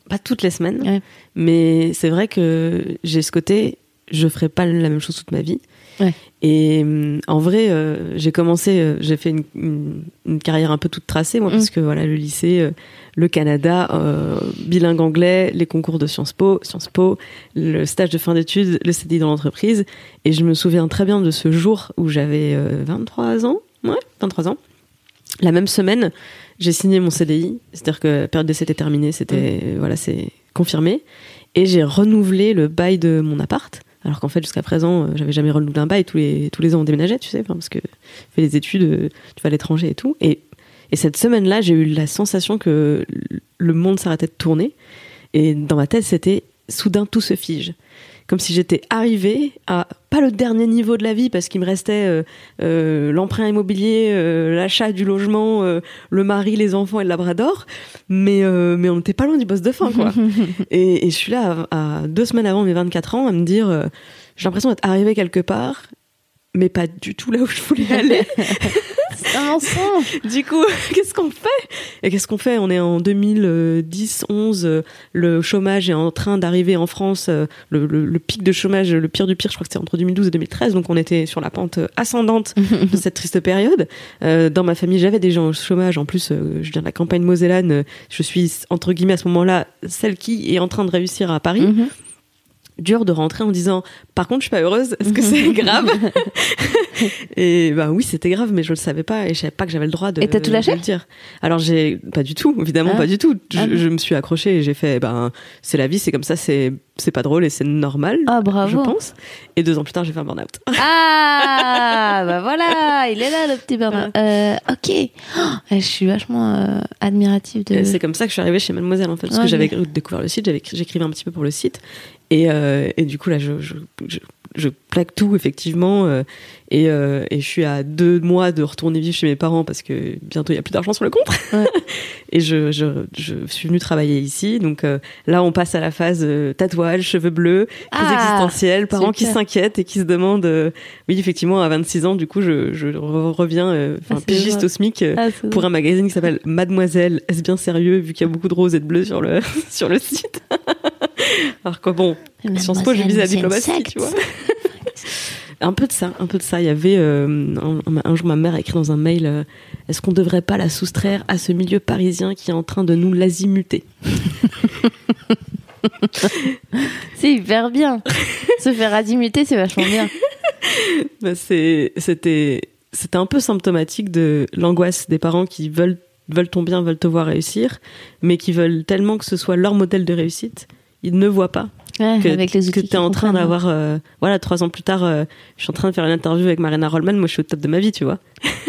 Speaker 1: Pas toutes les semaines,
Speaker 2: Ouais.
Speaker 1: mais c'est vrai que j'ai ce côté, je ferai pas la même chose toute ma vie.
Speaker 2: Ouais.
Speaker 1: Et hum, en vrai, euh, j'ai commencé, euh, j'ai fait une, une- une carrière un peu toute tracée, moi,
Speaker 2: Mm.
Speaker 1: parce que voilà, le lycée, euh, le Canada, euh, bilingue anglais, les concours de Sciences Po, Sciences Po, le stage de fin d'études, le CDI dans l'entreprise. Et je me souviens très bien de ce jour où j'avais euh, 23 ans, ouais, 23 ans. La même semaine, j'ai signé mon CDI, c'est-à-dire que la période d'essai était terminée, c'était voilà, c'est confirmé, et j'ai renouvelé le bail de mon appart. Alors qu'en fait, jusqu'à présent, euh, j'avais jamais renouvelé un bail tous les tous les ans on déménageait, tu sais, parce que tu fais les études, euh, tu vas à l'étranger et tout. Et et cette semaine-là, j'ai eu la sensation que le monde s'arrêtait de tourner, et dans ma tête, c'était soudain tout se fige. Comme si j'étais arrivée à pas le dernier niveau de la vie parce qu'il me restait euh, euh, l'emprunt immobilier, euh, l'achat du logement, le mari, les enfants et le labrador, mais mais on n'était pas loin du boss de fin quoi. et, et je suis là à, à deux semaines avant mes 24 ans à me dire j'ai l'impression d'être arrivée quelque part mais pas du tout là où je voulais aller.
Speaker 2: C'est un mensonge
Speaker 1: du coup, qu'est-ce qu'on fait? Et qu'est-ce qu'on fait? On est en 2010, 11, euh, le chômage est en train d'arriver en France, euh, le, le- le pic de chômage, le pire du pire, je crois que c'était entre 2012 et 2013, donc on était sur la pente euh, ascendante de cette triste période. Euh, dans ma famille, j'avais des gens au chômage, en plus, euh, je viens de la campagne mosellane, je suis, entre guillemets, à ce moment-là, celle qui est en train de réussir à Paris. Dur de rentrer en disant, par contre, je suis pas heureuse, est-ce que c'est grave? Et bah oui, c'était grave, mais je le savais pas et je savais pas que j'avais le droit de,
Speaker 2: Et t'as tout lâché?
Speaker 1: dire. Alors j'ai pas du tout, évidemment
Speaker 2: Ah.
Speaker 1: pas du tout. Je,
Speaker 2: Ah
Speaker 1: je me suis accrochée et j'ai fait, ben c'est la vie, c'est comme ça, c'est c'est pas drôle et c'est normal.
Speaker 2: Ah, bravo.
Speaker 1: Je pense. Et deux ans plus tard, j'ai fait un burn-out.
Speaker 2: Ah bah voilà, il est là le petit Bernard. Euh, ok, Oh, je suis vachement euh, admirative de.
Speaker 1: C'est comme ça que je suis arrivée chez Mademoiselle en fait, parce que j'avais découvert le site, j'avais j'écrivais un petit peu pour le site, et, euh, et du coup là je, je, je, je plaque tout effectivement, euh, et, euh, et je suis à deux mois de retourner vivre chez mes parents parce que bientôt il y a plus d'argent sur le compte,
Speaker 2: Ouais.
Speaker 1: et je, je, je suis venue travailler ici, donc euh, là on passe à la phase tatouage, cheveux bleus, crise
Speaker 2: Ah,
Speaker 1: existentielle, parents qui s'inquiètent et qui se demandent, oui effectivement à 26 ans du coup je, je re- reviens,
Speaker 2: Ah,
Speaker 1: pigiste au SMIC.
Speaker 2: Ah,
Speaker 1: pour un magazine qui s'appelle Mademoiselle, est-ce bien sérieux vu qu'il y a beaucoup de roses et de bleus sur le, sur le site Alors quoi, bon, Sciences Po, j'ai visé la diplomatie, tu vois. Un peu de ça, un peu de ça. Il y avait euh, un, un jour ma mère a écrit dans un mail euh, Est-ce qu'on devrait pas la soustraire à ce milieu parisien qui est en train de nous l'azimuter
Speaker 2: C'est hyper bien. Se faire azimuter, c'est vachement bien.
Speaker 1: Bah, C'était c'était un peu symptomatique de l'angoisse des parents qui veulent veulent ton bien, veulent te voir réussir, mais qui veulent tellement que ce soit leur modèle de réussite, ils ne voient pas
Speaker 2: Ouais,
Speaker 1: que,
Speaker 2: avec les outils.
Speaker 1: que
Speaker 2: qui
Speaker 1: t'es en train
Speaker 2: comprennent.
Speaker 1: d'avoir euh, voilà trois ans plus tard euh, je suis en train de faire une interview avec Marina Rollman moi je suis au top de ma vie tu vois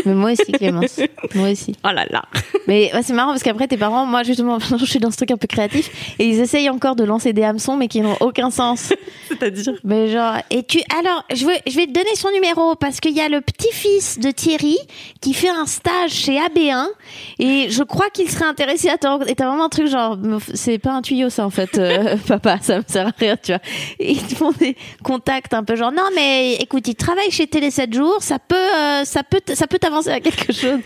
Speaker 2: Mais moi aussi, Clémence. moi aussi.
Speaker 1: oh là là
Speaker 2: Mais ouais, c'est marrant parce qu'après, tes parents, moi justement, je suis dans ce truc un peu créatif et ils essayent encore de lancer des hameçons mais qui n'ont aucun sens.
Speaker 1: c'est-à-dire?
Speaker 2: Mais genre, et tu, alors, je, veux, je vais te donner son numéro parce qu'il y a le petit-fils de Thierry qui fait un stage chez AB1 et je crois qu'il serait intéressé à te rencontrer. Et t'as vraiment un truc genre, c'est pas un tuyau ça en fait, euh, papa, ça me sert rire, tu vois. Et ils te font des contacts un peu genre, non, mais écoute, il travaille chez Télé 7 jours, ça peut, euh, ça peut, ça peut t'avancer à quelque chose.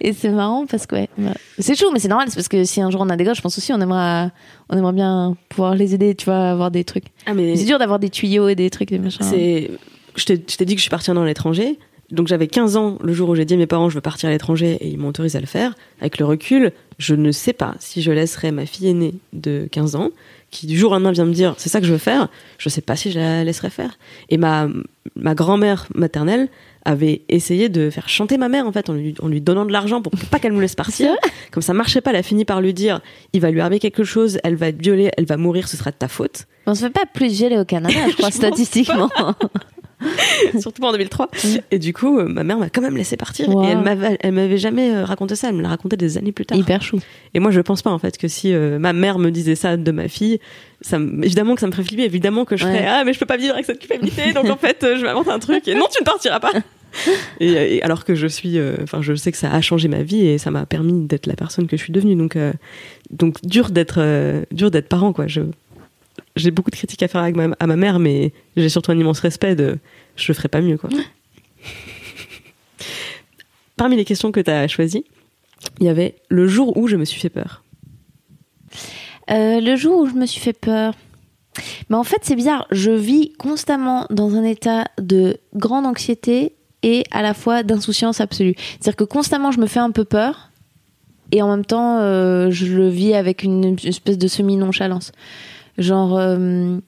Speaker 2: Et c'est marrant parce que, ouais, bah, c'est chaud, mais c'est normal, c'est parce que si un jour on a des gosses, je pense aussi, on aimerait, on aimerait bien pouvoir les aider, tu vois, à avoir des trucs.
Speaker 1: Ah, mais
Speaker 2: C'est dur d'avoir des tuyaux et des trucs, des machins.
Speaker 1: c'est. Je t'ai dit que je suis partie dans l'étranger. Donc j'avais 15 ans le jour où j'ai dit à mes parents je veux partir à l'étranger et ils m'ont autorisé à le faire. Avec le recul, je ne sais pas si je laisserais ma fille aînée de 15 ans, qui du jour au lendemain vient me dire c'est ça que je veux faire, je sais pas si je la laisserais faire. Et ma, ma grand-mère maternelle avait essayé de faire chanter ma mère en fait en lui, en lui donnant de l'argent pour pas qu'elle me laisse partir. Comme ça marchait pas, elle a fini par lui dire il va lui arriver quelque chose, elle va être violée, elle va mourir, ce sera de ta faute.
Speaker 2: On se fait pas plus geler au Canada, je crois,
Speaker 1: Je
Speaker 2: statistiquement.
Speaker 1: surtout pas en 2003. Et du coup, euh, ma mère m'a quand même laissé partir.
Speaker 2: Wow.
Speaker 1: Et elle m'avait, elle m'avait jamais euh, raconté ça. Elle me l'a raconté des années plus tard.
Speaker 2: Hyper chou.
Speaker 1: Et moi, je pense pas en fait que si euh, ma mère me disait ça de ma fille, ça, évidemment que ça me ferait flipper. Évidemment que je ferais
Speaker 2: Ouais.
Speaker 1: ah mais je peux pas vivre avec cette culpabilité. Donc en fait, euh, je m'invente un truc. Et non, tu ne partiras pas. Et, et alors que je suis, euh, enfin, je sais que ça a changé ma vie et ça m'a permis d'être la personne que je suis devenue. Donc, donc dur d'être, dur d'être parent quoi. Je, j'ai beaucoup de critiques à faire ma, à ma mère, mais j'ai surtout un immense respect de, je le ferais pas mieux quoi. Parmi les questions que tu as choisies, il y avait le jour où je me suis fait peur.
Speaker 2: Euh, le jour où je me suis fait peur. Mais en fait, c'est bizarre. Je vis constamment dans un état de grande anxiété et à la fois d'insouciance absolue. C'est-à-dire que constamment, je me fais un peu peur et en même temps, euh, je le vis avec une espèce de semi-nonchalance. Genre. euh,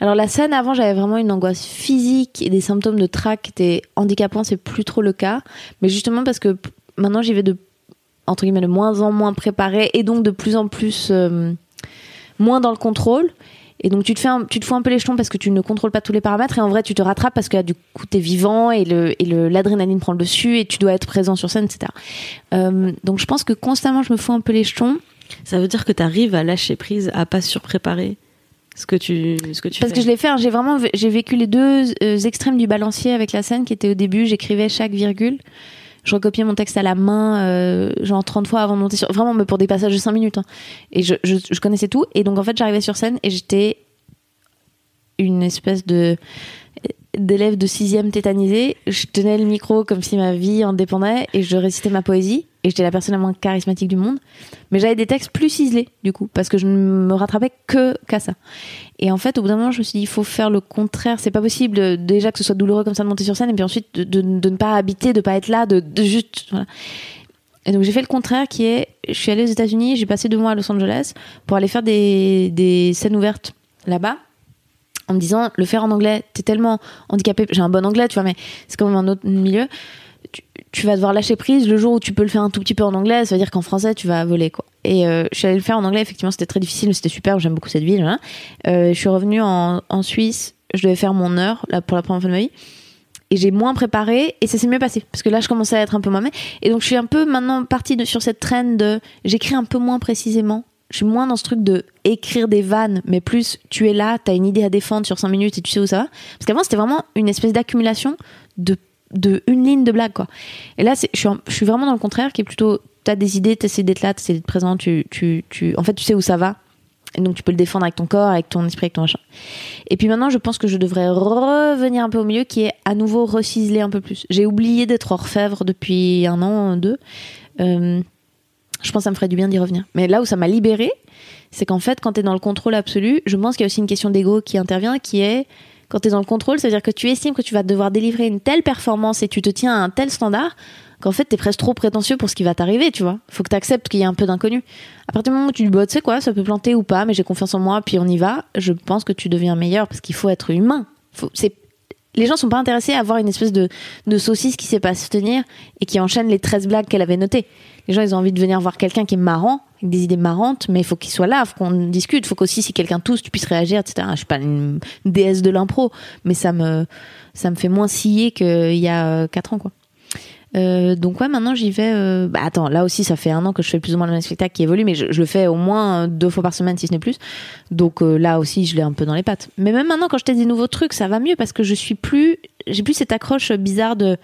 Speaker 2: Alors, la scène avant, j'avais vraiment une angoisse physique et des symptômes de trac qui étaient handicapants. C'est plus trop le cas. Mais justement, parce que maintenant, j'y vais de entre guillemets de moins en moins préparé et donc de plus en plus euh, moins dans le contrôle et donc tu te fais un, tu te fous un peu les jetons parce que tu ne contrôles pas tous les paramètres et en vrai tu te rattrapes parce que là, du coup t'es vivant et le et l'adrénaline prend le dessus et tu dois être présent sur scène etc Euh, donc je pense que constamment je me fous un peu les jetons
Speaker 1: Ça veut dire que tu arrives à lâcher prise, à pas surpréparer ce que tu, ce que tu
Speaker 2: parce
Speaker 1: fais.
Speaker 2: que je l'ai fait hein, j'ai vraiment j'ai vécu les deux euh, extrêmes du balancier avec la scène qui était au début. J'écrivais chaque virgule. Je recopiais mon texte à la main euh, genre 30 fois avant de monter sur vraiment mais pour des passages de 5 minutes hein. et je, je, je connaissais tout. Et donc en fait j'arrivais sur scène et j'étais une espèce de d'élève de sixième tétanisé. Je tenais le micro comme si ma vie en dépendait et je récitais ma poésie et j'étais la personne la moins charismatique du monde mais j'avais des textes plus ciselés du coup parce que je ne me rattrapais que qu'à ça et en fait au bout d'un moment je me suis dit il faut faire le contraire c'est pas possible euh, déjà que ce soit douloureux comme ça de monter sur scène et puis ensuite de, de- ne pas habiter de pas être là de, de juste. Et donc j'ai fait le contraire qui est, je suis allée aux États-Unis, j'ai passé deux mois à Los Angeles pour aller faire des, des scènes ouvertes là-bas en me disant le faire en anglais, t'es tellement handicapé, j'ai un bon anglais, tu vois, mais c'est quand même un autre milieu. Tu, vas devoir lâcher prise le jour où tu peux le faire un tout petit peu en anglais, ça veut dire qu'en français tu vas voler quoi. Et euh, je suis allée le faire en anglais, effectivement c'était très difficile, mais c'était super, j'aime beaucoup cette ville. hein. Je suis revenue en, en Suisse, je devais faire mon heure là, pour la première fois de ma vie et j'ai moins préparé et ça s'est mieux passé parce que là je commençais à être un peu moi-même et donc je suis un peu maintenant partie sur cette traîne de j'écris un peu moins précisément je suis moins dans ce truc de écrire des vannes mais plus tu es là t'as une idée à défendre sur 5 minutes et tu sais où ça va parce qu'avant c'était vraiment une espèce d'accumulation de de une ligne de blague quoi et là je suis je suis vraiment dans le contraire qui est plutôt t'as des idées t'essaies d'être là t'essaies d'être présent tu tu tu en fait tu sais où ça va et donc tu peux le défendre avec ton corps avec ton esprit avec ton machin et puis maintenant, je pense que je devrais revenir un peu au milieu, qui est à nouveau reciseler un peu plus. J'ai oublié d'être orfèvre depuis un an, deux. Euh, je pense que ça me ferait du bien d'y revenir. Mais là où ça m'a libéré, c'est qu'en fait, quand tu es dans le contrôle absolu, je pense qu'il y a aussi une question d'ego qui intervient, qui est quand tu es dans le contrôle, c'est-à-dire que tu estimes que tu vas devoir délivrer une telle performance et tu te tiens à un tel standard qu'en fait, t'es presque trop prétentieux pour ce qui va t'arriver, tu vois. Faut que t'acceptes qu'il y a un peu d'inconnu. À partir du moment où tu dis, bah, tu sais quoi, ça peut planter ou pas, mais j'ai confiance en moi, puis on y va, je pense que tu deviens meilleur parce qu'il faut être humain. Les gens sont pas intéressés à voir une espèce de, de saucisse qui sait pas se tenir et qui enchaîne les 13 blagues qu'elle avait notées. Les gens, ils ont envie de venir voir quelqu'un qui est marrant, avec des idées marrantes, mais il faut qu'il soit là, faut qu'on discute, faut qu'aussi si quelqu'un tousse, tu puisses réagir, etc. Je suis pas une déesse de l'impro, mais ça me, ça me fait moins scier qu'il y a 4 ans, quoi. Euh, donc ouais, maintenant j'y vais. euh, Bah attends, là aussi ça fait un an que je fais plus ou moins le même spectacle qui évolue, mais je, le fais au moins deux fois par semaine si ce n'est plus. Donc euh, là aussi je l'ai un peu dans les pattes. Mais même maintenant quand je teste des nouveaux trucs, ça va mieux parce que je suis plus, j'ai plus cette accroche bizarre de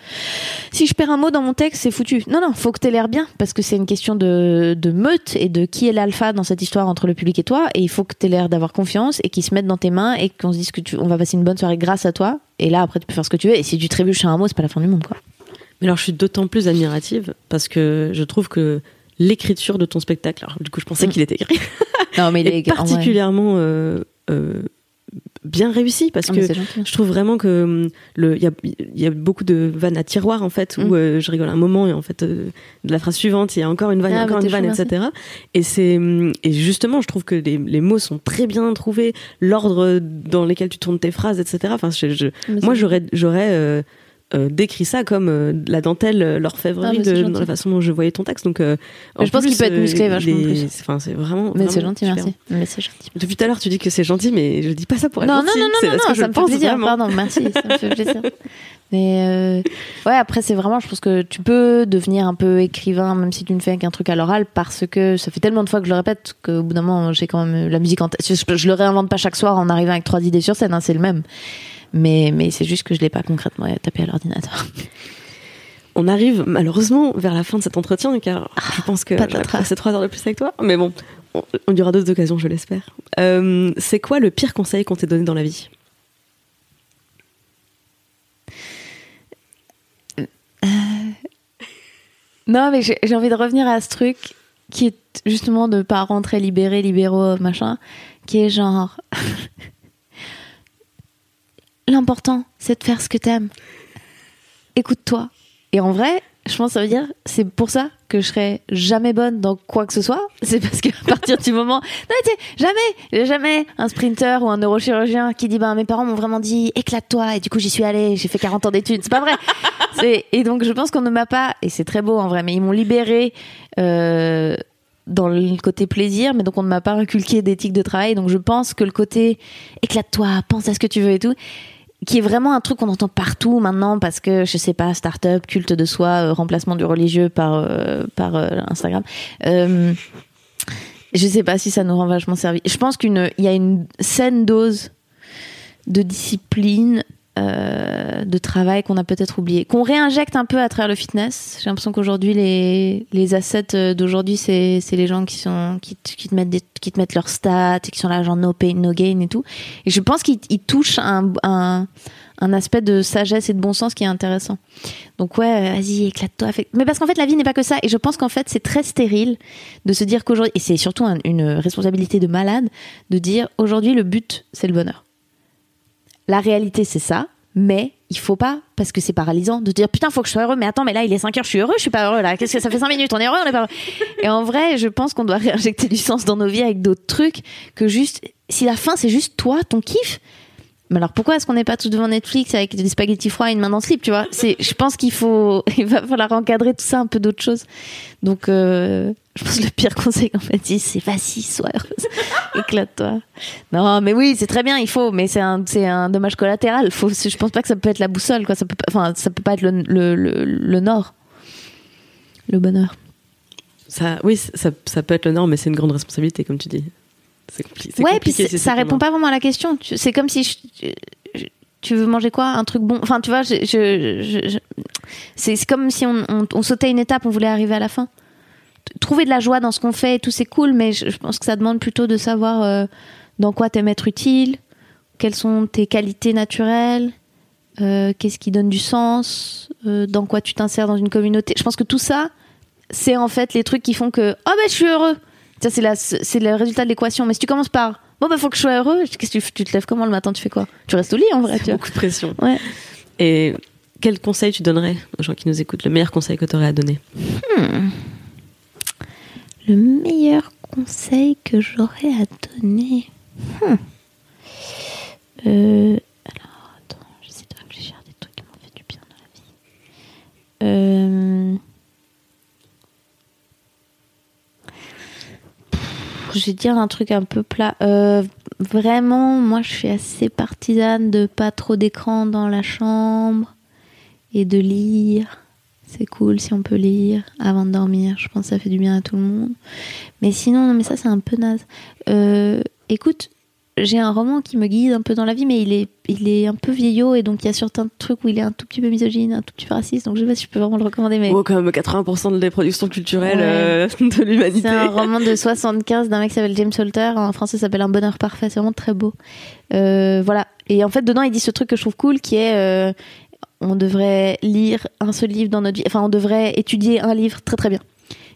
Speaker 2: si je perds un mot dans mon texte c'est foutu. Non non, faut que t'aies l'air bien parce que c'est une question de, de meute et de qui est l'alpha dans cette histoire entre le public et toi. Et il faut que t'aies l'air d'avoir confiance et qu'ils se mettent dans tes mains et qu'on se dise que tu, on va passer une bonne soirée grâce à toi. Et là après tu peux faire ce que tu veux. Et si tu trébuches à un mot, c'est pas la fin du monde quoi.
Speaker 1: Mais alors, je suis d'autant plus admirative parce que je trouve que l'écriture de ton spectacle, alors du coup, je pensais
Speaker 2: Mm.
Speaker 1: qu'il était écrit,
Speaker 2: Non mais il
Speaker 1: est
Speaker 2: est vrai-
Speaker 1: particulièrement euh, euh, bien réussi parce
Speaker 2: Ah,
Speaker 1: que je trouve vraiment que hum, le il y a, y a beaucoup de vannes à tiroir en fait où
Speaker 2: Mm.
Speaker 1: euh, je rigole un moment et en fait euh, de la phrase suivante il y a encore une vanne,
Speaker 2: Ah,
Speaker 1: encore
Speaker 2: bah,
Speaker 1: une vanne, etc. Et c'est hum, et justement je trouve que les, les mots sont très bien trouvés, l'ordre dans lequel tu tournes tes phrases, etc. Enfin, je, je- moi j'aurais j'aurais euh, euh, décrit ça comme euh, la dentelle, euh, l'orfèvrerie
Speaker 2: Ah, c'est
Speaker 1: de- dans la façon dont je voyais ton texte. Donc, euh, en
Speaker 2: je pense qu'il peut être musclé vachement
Speaker 1: les-
Speaker 2: plus.
Speaker 1: Enfin, c'est vraiment.
Speaker 2: Mais c'est gentil,
Speaker 1: super.
Speaker 2: merci. Mais c'est gentil.
Speaker 1: Depuis tout à l'heure, tu dis que c'est gentil, mais je dis pas ça pour être
Speaker 2: Non, non,
Speaker 1: gentil.
Speaker 2: non, non, non, non,
Speaker 1: je
Speaker 2: ça me fait plaisir.
Speaker 1: vraiment.
Speaker 2: Pardon, merci, ça me fait plaisir. Mais ouais, après, c'est vraiment, je pense que tu peux devenir un peu écrivain, même si tu ne fais qu'un truc à l'oral, parce que ça fait tellement de fois que je le répète qu'au bout d'un moment, j'ai quand même la musique en tête. Je, je le réinvente pas chaque soir en arrivant avec trois idées sur scène, hein, c'est le même. Mais, mais c'est juste que je l'ai pas concrètement tapé à l'ordinateur.
Speaker 1: On arrive malheureusement vers la fin de cet entretien, car je pense que passé trois heures de plus avec toi. Mais bon, on, on y aura d'autres occasions, je l'espère. Euh, c'est quoi le pire conseil qu'on t'ait donné dans la vie?
Speaker 2: Non, mais j'ai j'ai envie de revenir à ce truc qui est justement de pas rentrer libéré, libéraux, machin, qui est genre. L'important, c'est de faire ce que t'aimes. Écoute-toi. Et en vrai, je pense que ça veut dire, c'est pour ça que je serai jamais bonne dans quoi que ce soit. C'est parce qu'à partir du moment. Non, mais tu sais, jamais, jamais un sprinter ou un neurochirurgien qui dit, ben, mes parents m'ont vraiment dit, éclate-toi. Et du coup, j'y suis allée, j'ai fait 40 ans d'études. C'est pas vrai. Et donc, je pense qu'on ne m'a pas, et c'est très beau en vrai, mais ils m'ont libéré euh, dans le côté plaisir, mais donc on ne m'a pas inculqué d'éthique de travail. Donc, je pense que le côté éclate-toi, pense à ce que tu veux et tout, qui est vraiment un truc qu'on entend partout maintenant parce que je sais pas start-up culte de soi euh, remplacement du religieux par euh, par euh, Instagram je sais pas si ça nous rend vachement servi je pense qu'une il y a une saine dose de discipline euh, de travail qu'on a peut-être oublié qu'on réinjecte un peu à travers le fitness j'ai l'impression qu'aujourd'hui les les assets euh, d'aujourd'hui c'est les gens qui sont qui, qui te mettent qui te mettent leurs stats et qui sont là genre no no gain et tout et je pense qu'il il touche un, un, un aspect de sagesse et de bon sens qui est intéressant. Donc ouais, vas-y, éclate-toi. Mais parce qu'en fait, la vie n'est pas que ça. Et je pense qu'en fait, c'est très stérile de se dire qu'aujourd'hui, et c'est surtout un- une responsabilité de malade, de dire aujourd'hui, le but, c'est le bonheur. La réalité, c'est ça. Mais il faut pas, parce que c'est paralysant, de dire putain, faut que je sois heureux. Mais attends, mais là, il est 5 heures, je suis heureux, je suis pas heureux là. Qu'est-ce que ça fait 5 minutes? On est heureux, on est pas heureux. Et en vrai, je pense qu'on doit réinjecter du sens dans nos vies avec d'autres trucs que juste, si la fin, c'est juste toi, ton kiff, mais alors pourquoi est-ce qu'on n'est pas tous devant Netflix avec des spaghettis froids et une main dans le slip, tu vois? Je pense qu'il faut, il va falloir encadrer tout ça un peu d'autres choses. Donc, euh, je pense que le pire conseil qu'en fait, c'est c'est vas-y, sois heureuse, éclate-toi. Non, mais oui, c'est très bien, il faut, mais c'est un, c'est un dommage collatéral. Faut, je pense pas que ça peut être la boussole, quoi. Ça peut, enfin, ça peut pas être le, le, le, le nord, le bonheur.
Speaker 1: ça, Oui, ça, ça peut être le nord, mais c'est une grande responsabilité, comme tu dis. C'est compli-
Speaker 2: Ouais, puis
Speaker 1: compliqué,
Speaker 2: c'est ça répond pas vraiment à la question. C'est comme si je- je- tu veux manger quoi? Un truc bon? Enfin, tu vois, je, c'est comme si on, on- on sautait une étape, on voulait arriver à la fin. Trouver de la joie dans ce qu'on fait tout, c'est cool, mais je, je pense que ça demande plutôt de savoir euh, dans quoi t'aimes être utile, quelles sont tes qualités naturelles, euh, qu'est-ce qui donne du sens, euh, dans quoi tu t'insères dans une communauté. Je pense que tout ça, c'est en fait les trucs qui font que oh ben je suis heureux. Ça c'est la c'est le résultat de l'équation. Mais si tu commences par bon bah faut que je sois heureux, qu'est-ce que tu, tu te lèves comment le matin Tu fais quoi? Tu restes au lit en vrai. Tu.
Speaker 1: Beaucoup de pression.
Speaker 2: Ouais.
Speaker 1: Et quel conseil tu donnerais aux gens qui nous écoutent Le meilleur conseil que tu aurais à donner?
Speaker 2: Le meilleur conseil que j'aurais à donner. Hmm. Euh, alors attends, j'essaie de réfléchir à des trucs qui m'ont fait du bien dans la vie. Euh, Je vais dire un truc un peu plat. Euh, vraiment, moi, je suis assez partisane de pas trop d'écran dans la chambre et de lire. C'est cool si on peut lire avant de dormir. Je pense que ça fait du bien à tout le monde. Mais sinon, non, mais ça, c'est un peu naze. Euh, écoute, j'ai un roman qui me guide un peu dans la vie, mais il est, il est un peu vieillot et donc il y a certains trucs où il est un tout petit peu misogyne, un tout petit peu raciste. Donc je sais pas si je peux vraiment le recommander, mais.
Speaker 1: Oh, même 80% des productions culturelles
Speaker 2: Ouais.
Speaker 1: euh, de l'humanité.
Speaker 2: C'est un roman de 75 d'un mec qui s'appelle James Salter. En français, ça s'appelle Un bonheur parfait. C'est vraiment très beau. Euh, voilà. Et en fait, dedans, il dit ce truc que je trouve cool qui est euh, on devrait lire un seul livre dans notre vie. Enfin, on devrait étudier un livre très très bien.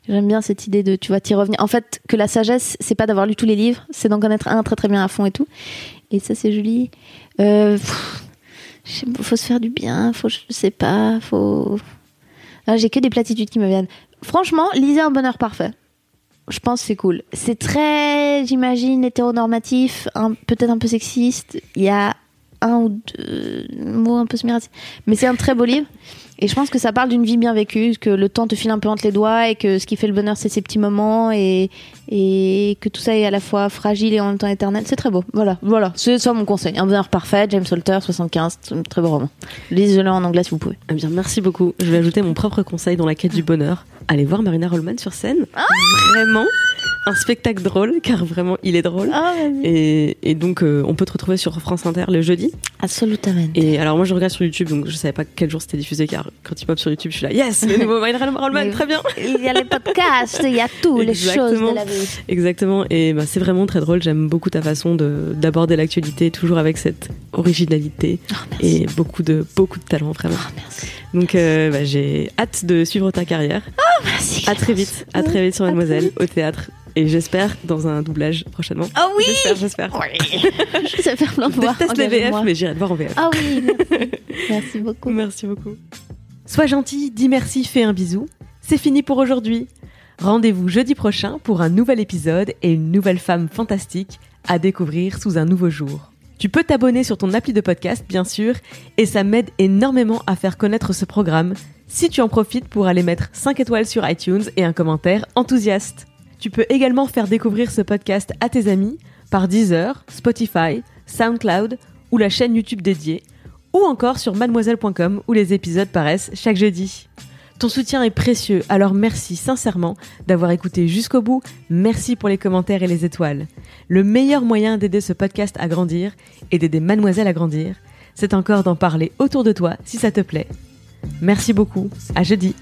Speaker 2: J'aime bien cette idée de, tu vois, t'y revenir. En fait, que la sagesse, c'est pas d'avoir lu tous les livres, c'est d'en connaître un très très bien à fond et tout. Et ça, c'est joli. Euh, faut se faire du bien, faut, je sais pas, faut. Ah, J'ai que des platitudes qui me viennent. Franchement, lisez un bonheur parfait. Je pense c'est cool. C'est très, j'imagine, hétéronormatif, peut-être un peu sexiste. Il y a un ou deux mots un peu semi-racistes. Mais c'est un très beau livre. Et je pense que ça parle d'une vie bien vécue, que le temps te file un peu entre les doigts et que ce qui fait le bonheur, c'est ces petits moments et, et que tout ça est à la fois fragile et en même temps éternel. C'est très beau. Voilà, voilà. C'est ça mon conseil. Un bonheur parfait, James Salter, 75, c'est un très beau roman. Lisez-le en anglais si vous pouvez.
Speaker 1: Eh bien, merci beaucoup. Je vais ajouter mon propre conseil dans la quête du bonheur. Allez voir Marina Rollman sur scène. Vraiment un spectacle drôle, car vraiment, il est drôle.
Speaker 2: Ah.
Speaker 1: Et, et donc, euh, on peut te retrouver sur France Inter le jeudi.
Speaker 2: Absolument.
Speaker 1: Et alors, moi, je regarde sur YouTube, donc je savais pas quel jour c'était diffusé, car quand il pop sur YouTube, je suis là, yes, le nouveau Marina Rollman, très bien.
Speaker 2: Il y a les podcasts, il y a tout, les choses de la vie.
Speaker 1: Exactement. Et bah, c'est vraiment très drôle. J'aime beaucoup ta façon de d'aborder l'actualité, toujours avec cette originalité
Speaker 2: Oh,
Speaker 1: et beaucoup de beaucoup de talent, vraiment.
Speaker 2: Oh, merci.
Speaker 1: Donc, euh, bah, j'ai hâte de suivre ta carrière.
Speaker 2: Merci.
Speaker 1: À très vite, à très vite sur Mademoiselle, au théâtre. Et j'espère dans un doublage prochainement.
Speaker 2: Ah oui
Speaker 1: J'espère, j'espère.
Speaker 2: Je sais faire plein de
Speaker 1: Je
Speaker 2: voix.
Speaker 1: déteste les VF, mais j'irai te voir en VF.
Speaker 2: Ah oui, merci. merci beaucoup.
Speaker 1: Merci beaucoup. Sois gentil, dis merci, fais un bisou. C'est fini pour aujourd'hui. Rendez-vous jeudi prochain pour un nouvel épisode et une nouvelle femme fantastique à découvrir sous un nouveau jour. Tu peux t'abonner sur ton appli de podcast, bien sûr, et ça m'aide énormément à faire connaître ce programme si tu en profites pour aller mettre 5 étoiles sur iTunes et un commentaire enthousiaste. Tu peux également faire découvrir ce podcast à tes amis par Deezer, Spotify, SoundCloud ou la chaîne YouTube dédiée, ou encore sur mademoiselle.com où les épisodes paraissent chaque jeudi. Ton soutien est précieux, alors merci sincèrement d'avoir écouté jusqu'au bout, merci pour les commentaires et les étoiles. Le meilleur moyen d'aider ce podcast à grandir et d'aider mademoiselle à grandir, c'est encore d'en parler autour de toi si ça te plaît. Merci beaucoup, à jeudi.